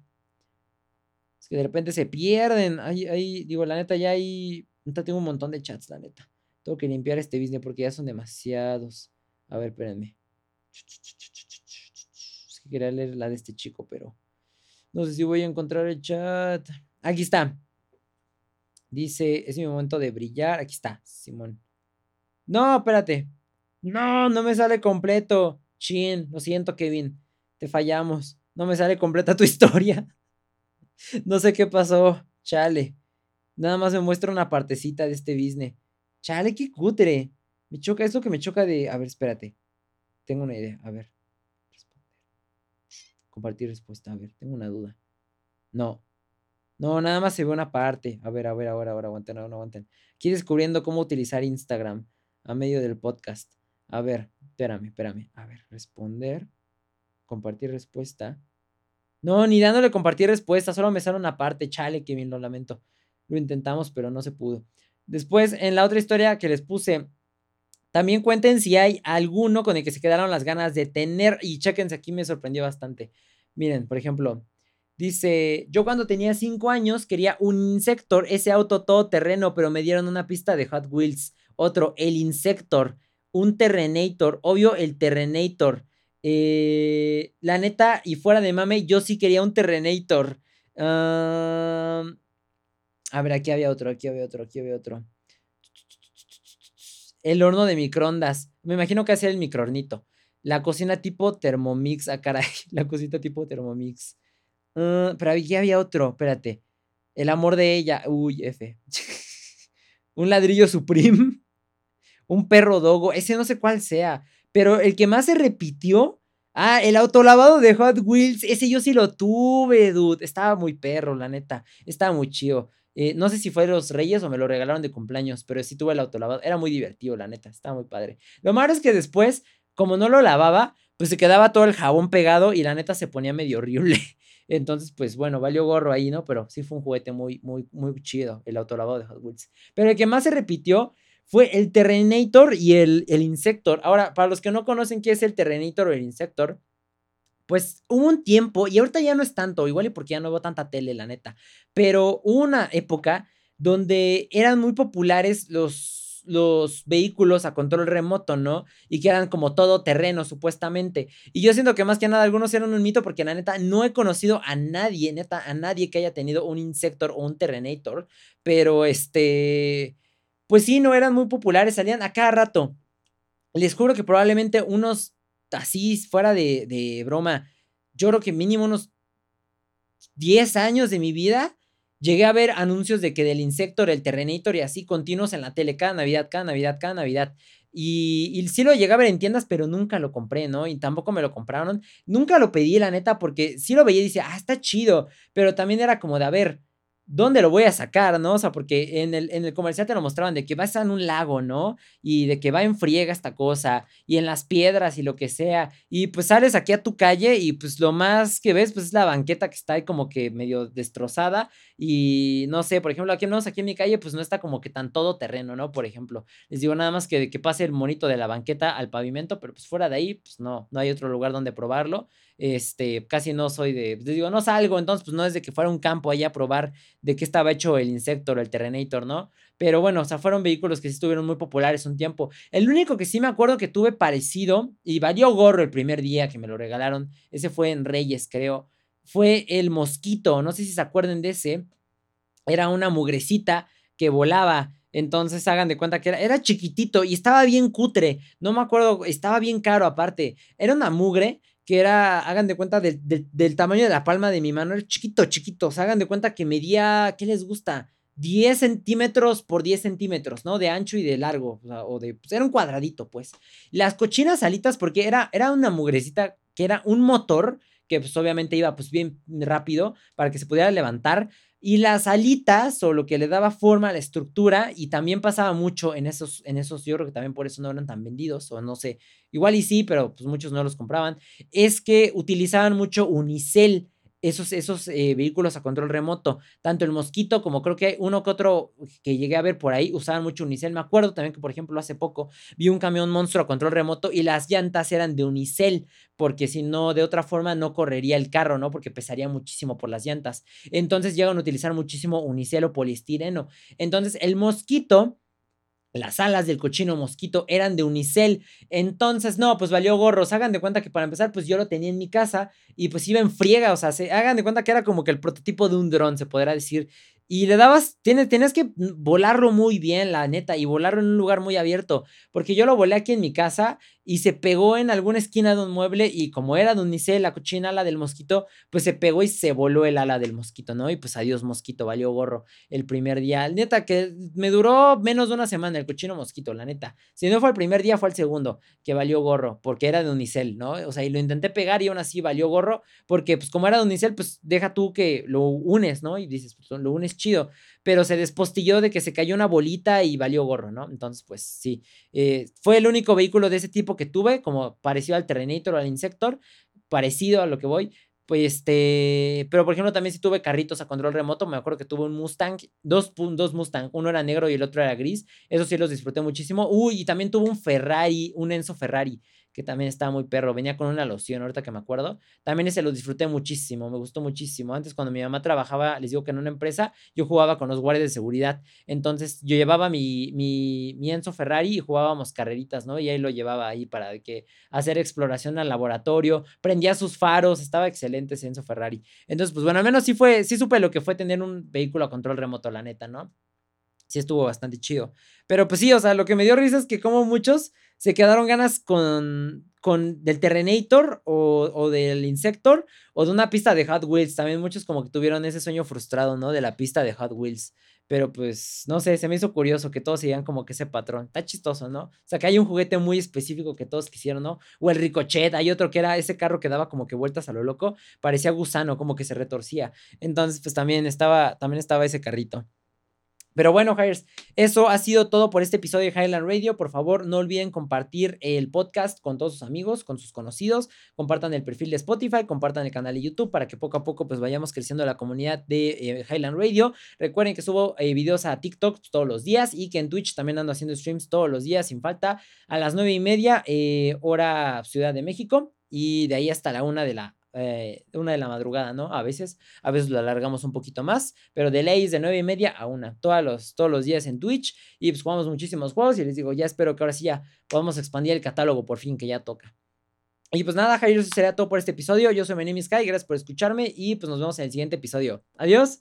es que de repente se pierden. Ahí, ahí, digo, la neta, ya hay, neta, tengo un montón de chats, la neta. Tengo que limpiar este business porque ya son demasiados. A ver, espérenme. Es que quería leer la de este chico, pero no sé si voy a encontrar el chat. Aquí está. Dice, es mi momento de brillar. Aquí está, Simón. No, espérate. No, no me sale completo. Chin, lo siento, Kevin. Te fallamos. No me sale completa tu historia. no sé qué pasó. Chale. Nada más me muestra una partecita de este business. Chale, qué cutre. Me choca, es lo que me choca de. A ver, espérate. Tengo una idea. A ver. Compartir respuesta. A ver, tengo una duda. No, no, nada más se ve una parte. A ver, a ver, ahora, ahora, aguanten, no, aguanten. Aquí descubriendo cómo utilizar Instagram a medio del podcast. A ver, espérame, espérame. A ver, responder. Compartir respuesta. No, ni dándole compartir respuesta, solo me sale una parte. Chale, que bien lo lamento. Lo intentamos, pero no se pudo. Después, en la otra historia que les puse, también cuenten si hay alguno con el que se quedaron las ganas de tener. Y chequense, aquí me sorprendió bastante. Miren, por ejemplo, Dice, yo cuando tenía 5 años quería un Insector, ese auto todoterreno, pero me dieron una pista de Hot Wheels. Otro, el Insector, un Terrenator, obvio el Terrenator. Eh, la neta, y fuera de mame, yo sí quería un Terrenator. a ver, aquí había otro, aquí había otro, aquí había otro. El horno de microondas. Me imagino que hace el microornito. La cocina tipo Thermomix. Ah, caray. La cocina tipo Thermomix. Ah, pero aquí había otro, espérate. El amor de ella. Uy, F. un ladrillo Supreme. Un perro dogo. Ese no sé cuál sea. Pero el que más se repitió. Ah, el autolavado de Hot Wheels. Ese yo sí lo tuve, dude. Estaba muy perro, la neta. Estaba muy chido. Eh, no sé si fue de los Reyes o me lo regalaron de cumpleaños, pero sí tuve el autolavado. Era muy divertido, la neta. Estaba muy padre. Lo malo es que después, como no lo lavaba, pues se quedaba todo el jabón pegado y la neta se ponía medio horrible. Entonces, pues bueno, valió gorro ahí, ¿no? Pero sí fue un juguete muy, muy, muy chido, el autolavado de Hot Wheels. Pero el que más se repitió fue el Terrenator y el, el Insector. Ahora, para los que no conocen qué es el Terrenator o el Insector, pues hubo un tiempo, y ahorita ya no es tanto, igual y porque ya no veo tanta tele, la neta, pero hubo una época donde eran muy populares los los vehículos a control remoto, ¿no? Y que eran como todo terreno, supuestamente. Y yo siento que más que nada algunos eran un mito porque la neta no he conocido a nadie, neta, a nadie que haya tenido un Insector o un Terrenator. Pero este, pues sí, no eran muy populares, salían a cada rato. Les juro que probablemente unos así fuera de, de broma, yo creo que mínimo unos 10 años de mi vida Llegué a ver anuncios de que del Insector, el Terrenator y así continuos en la tele cada Navidad, cada Navidad, cada Navidad. Y, y, sí lo llegué a ver en tiendas, pero nunca lo compré, ¿no? Y tampoco me lo compraron. Nunca lo pedí, la neta, porque sí lo veía y decía, ah, está chido. Pero también era como de, a ver, ¿dónde lo voy a sacar, no? O sea, porque en el, en el comercial te lo mostraban de que vas en un lago, ¿no? Y de que va en friega esta cosa, y en las piedras y lo que sea. Y pues sales aquí a tu calle y pues lo más que ves, pues es la banqueta que está ahí como que medio destrozada. Y no sé, por ejemplo, aquí no, aquí en mi calle, pues no está como que tan todo terreno, ¿no? Por ejemplo, les digo nada más que, que pase el monito de la banqueta al pavimento, pero pues fuera de ahí, pues no, no hay otro lugar donde probarlo este, casi no soy de, les digo, no salgo, entonces pues no es de que fuera un campo allá a probar de qué estaba hecho el Insector o el Terrenator, ¿no? Pero bueno, o sea, fueron vehículos que sí estuvieron muy populares un tiempo. El único que sí me acuerdo que tuve parecido, y valió gorro el primer día que me lo regalaron, ese fue en Reyes, creo, fue el Mosquito, no sé si se acuerdan de ese, era una mugrecita que volaba. Entonces hagan de cuenta que era, era chiquitito y estaba bien cutre. No me acuerdo, estaba bien caro aparte. Era una mugre que era, hagan de cuenta, del, tamaño de la palma de mi mano, era chiquito, chiquito, o sea, hagan de cuenta que medía, ¿qué les gusta? 10 centímetros por 10 centímetros, ¿no? De ancho y de largo, o, de, pues era un cuadradito, pues. Las cochinas alitas, porque era, era una mugrecita que era un motor, que pues obviamente iba pues bien rápido para que se pudiera levantar, y las alitas o lo que le daba forma a la estructura y también pasaba mucho en esos, en esos, yo creo que también por eso no eran tan vendidos o no sé, igual y sí, pero pues muchos no los compraban, es que utilizaban mucho unicel esos, esos eh, vehículos a control remoto. Tanto el Mosquito como creo que uno que otro que llegué a ver por ahí usaban mucho Unicel. Me acuerdo también que, por ejemplo, hace poco vi un camión monstruo a control remoto y las llantas eran de Unicel, porque si no, de otra forma no correría el carro, ¿no? Porque pesaría muchísimo por las llantas. Entonces llegan a utilizar muchísimo Unicel o poliestireno. Entonces el Mosquito las alas del cochino mosquito eran de unicel. Entonces, no, pues valió gorros. Hagan de cuenta que para empezar, pues yo lo tenía en mi casa y pues iba en friega. O sea, se, hagan de cuenta que era como que el prototipo de un dron, se podrá decir. Y le dabas, tienes, tienes que volarlo muy bien, la neta, y volarlo en un lugar muy abierto. Porque yo lo volé aquí en mi casa y se pegó en alguna esquina de un mueble y como era de unicel, la cochina ala del mosquito, pues se pegó y se voló el ala del mosquito, ¿no? Y pues adiós mosquito, valió gorro el primer día. Neta, que me duró menos de una semana el cochino mosquito, la neta. Si no fue el primer día, fue el segundo, que valió gorro, porque era de unicel, ¿no? O sea, y lo intenté pegar y aún así valió gorro, porque pues como era de unicel, pues deja tú que lo unes, ¿no? Y dices, pues lo unes chido, pero se despostilló de que se cayó una bolita y valió gorro, ¿no? Entonces, pues sí, eh, fue el único vehículo de ese tipo que tuve, como parecido al Terrenator o al Insector, parecido a lo que voy. Pues este, pero por ejemplo también si tuve carritos a control remoto, me acuerdo que tuve un Mustang, dos, dos Mustang, uno era negro y el otro era gris, esos sí los disfruté muchísimo. Uy, y también tuve un Ferrari, un Enzo Ferrari, que también estaba muy perro, venía con una loción, ahorita que me acuerdo. También ese lo disfruté muchísimo, me gustó muchísimo. Antes cuando mi mamá trabajaba, les digo que en una empresa, yo jugaba con los guardias de seguridad. Entonces yo llevaba mi, mi, mi Enzo Ferrari y jugábamos carreritas, ¿no? Y ahí lo llevaba ahí para que hacer exploración al laboratorio, prendía sus faros, estaba excelente ese Enzo Ferrari. Entonces, pues bueno, al menos sí fue, sí supe lo que fue tener un vehículo a control remoto, la neta, ¿no? Sí estuvo bastante chido. Pero pues sí, o sea, lo que me dio risa es que como muchos se quedaron ganas con, con del Terrenator o, o, del Insector o de una pista de Hot Wheels. También muchos como que tuvieron ese sueño frustrado, ¿no? De la pista de Hot Wheels. Pero pues, no sé, se me hizo curioso que todos sigan como que ese patrón. Está chistoso, ¿no? O sea, que hay un juguete muy específico que todos quisieron, ¿no? O el Ricochet, hay otro que era ese carro que daba como que vueltas a lo loco, parecía gusano, como que se retorcía. Entonces, pues también estaba, también estaba ese carrito. Pero bueno, Hires, eso ha sido todo por este episodio de Highland Radio. Por favor, no olviden compartir el podcast con todos sus amigos, con sus conocidos. Compartan el perfil de Spotify, compartan el canal de YouTube para que poco a poco pues vayamos creciendo la comunidad de eh, Highland Radio. Recuerden que subo eh, videos a TikTok todos los días y que en Twitch también ando haciendo streams todos los días sin falta a las nueve y media eh, hora Ciudad de México y de ahí hasta la una de la eh, una de la madrugada, ¿no? A veces, a veces lo alargamos un poquito más, pero de ley es de nueve y media a una, todos los, todos los días en Twitch y pues jugamos muchísimos juegos y les digo, ya espero que ahora sí ya podamos expandir el catálogo por fin que ya toca. Y pues nada, Jair, eso sería todo por este episodio. Yo soy Menemi Sky, gracias por escucharme y pues nos vemos en el siguiente episodio. Adiós.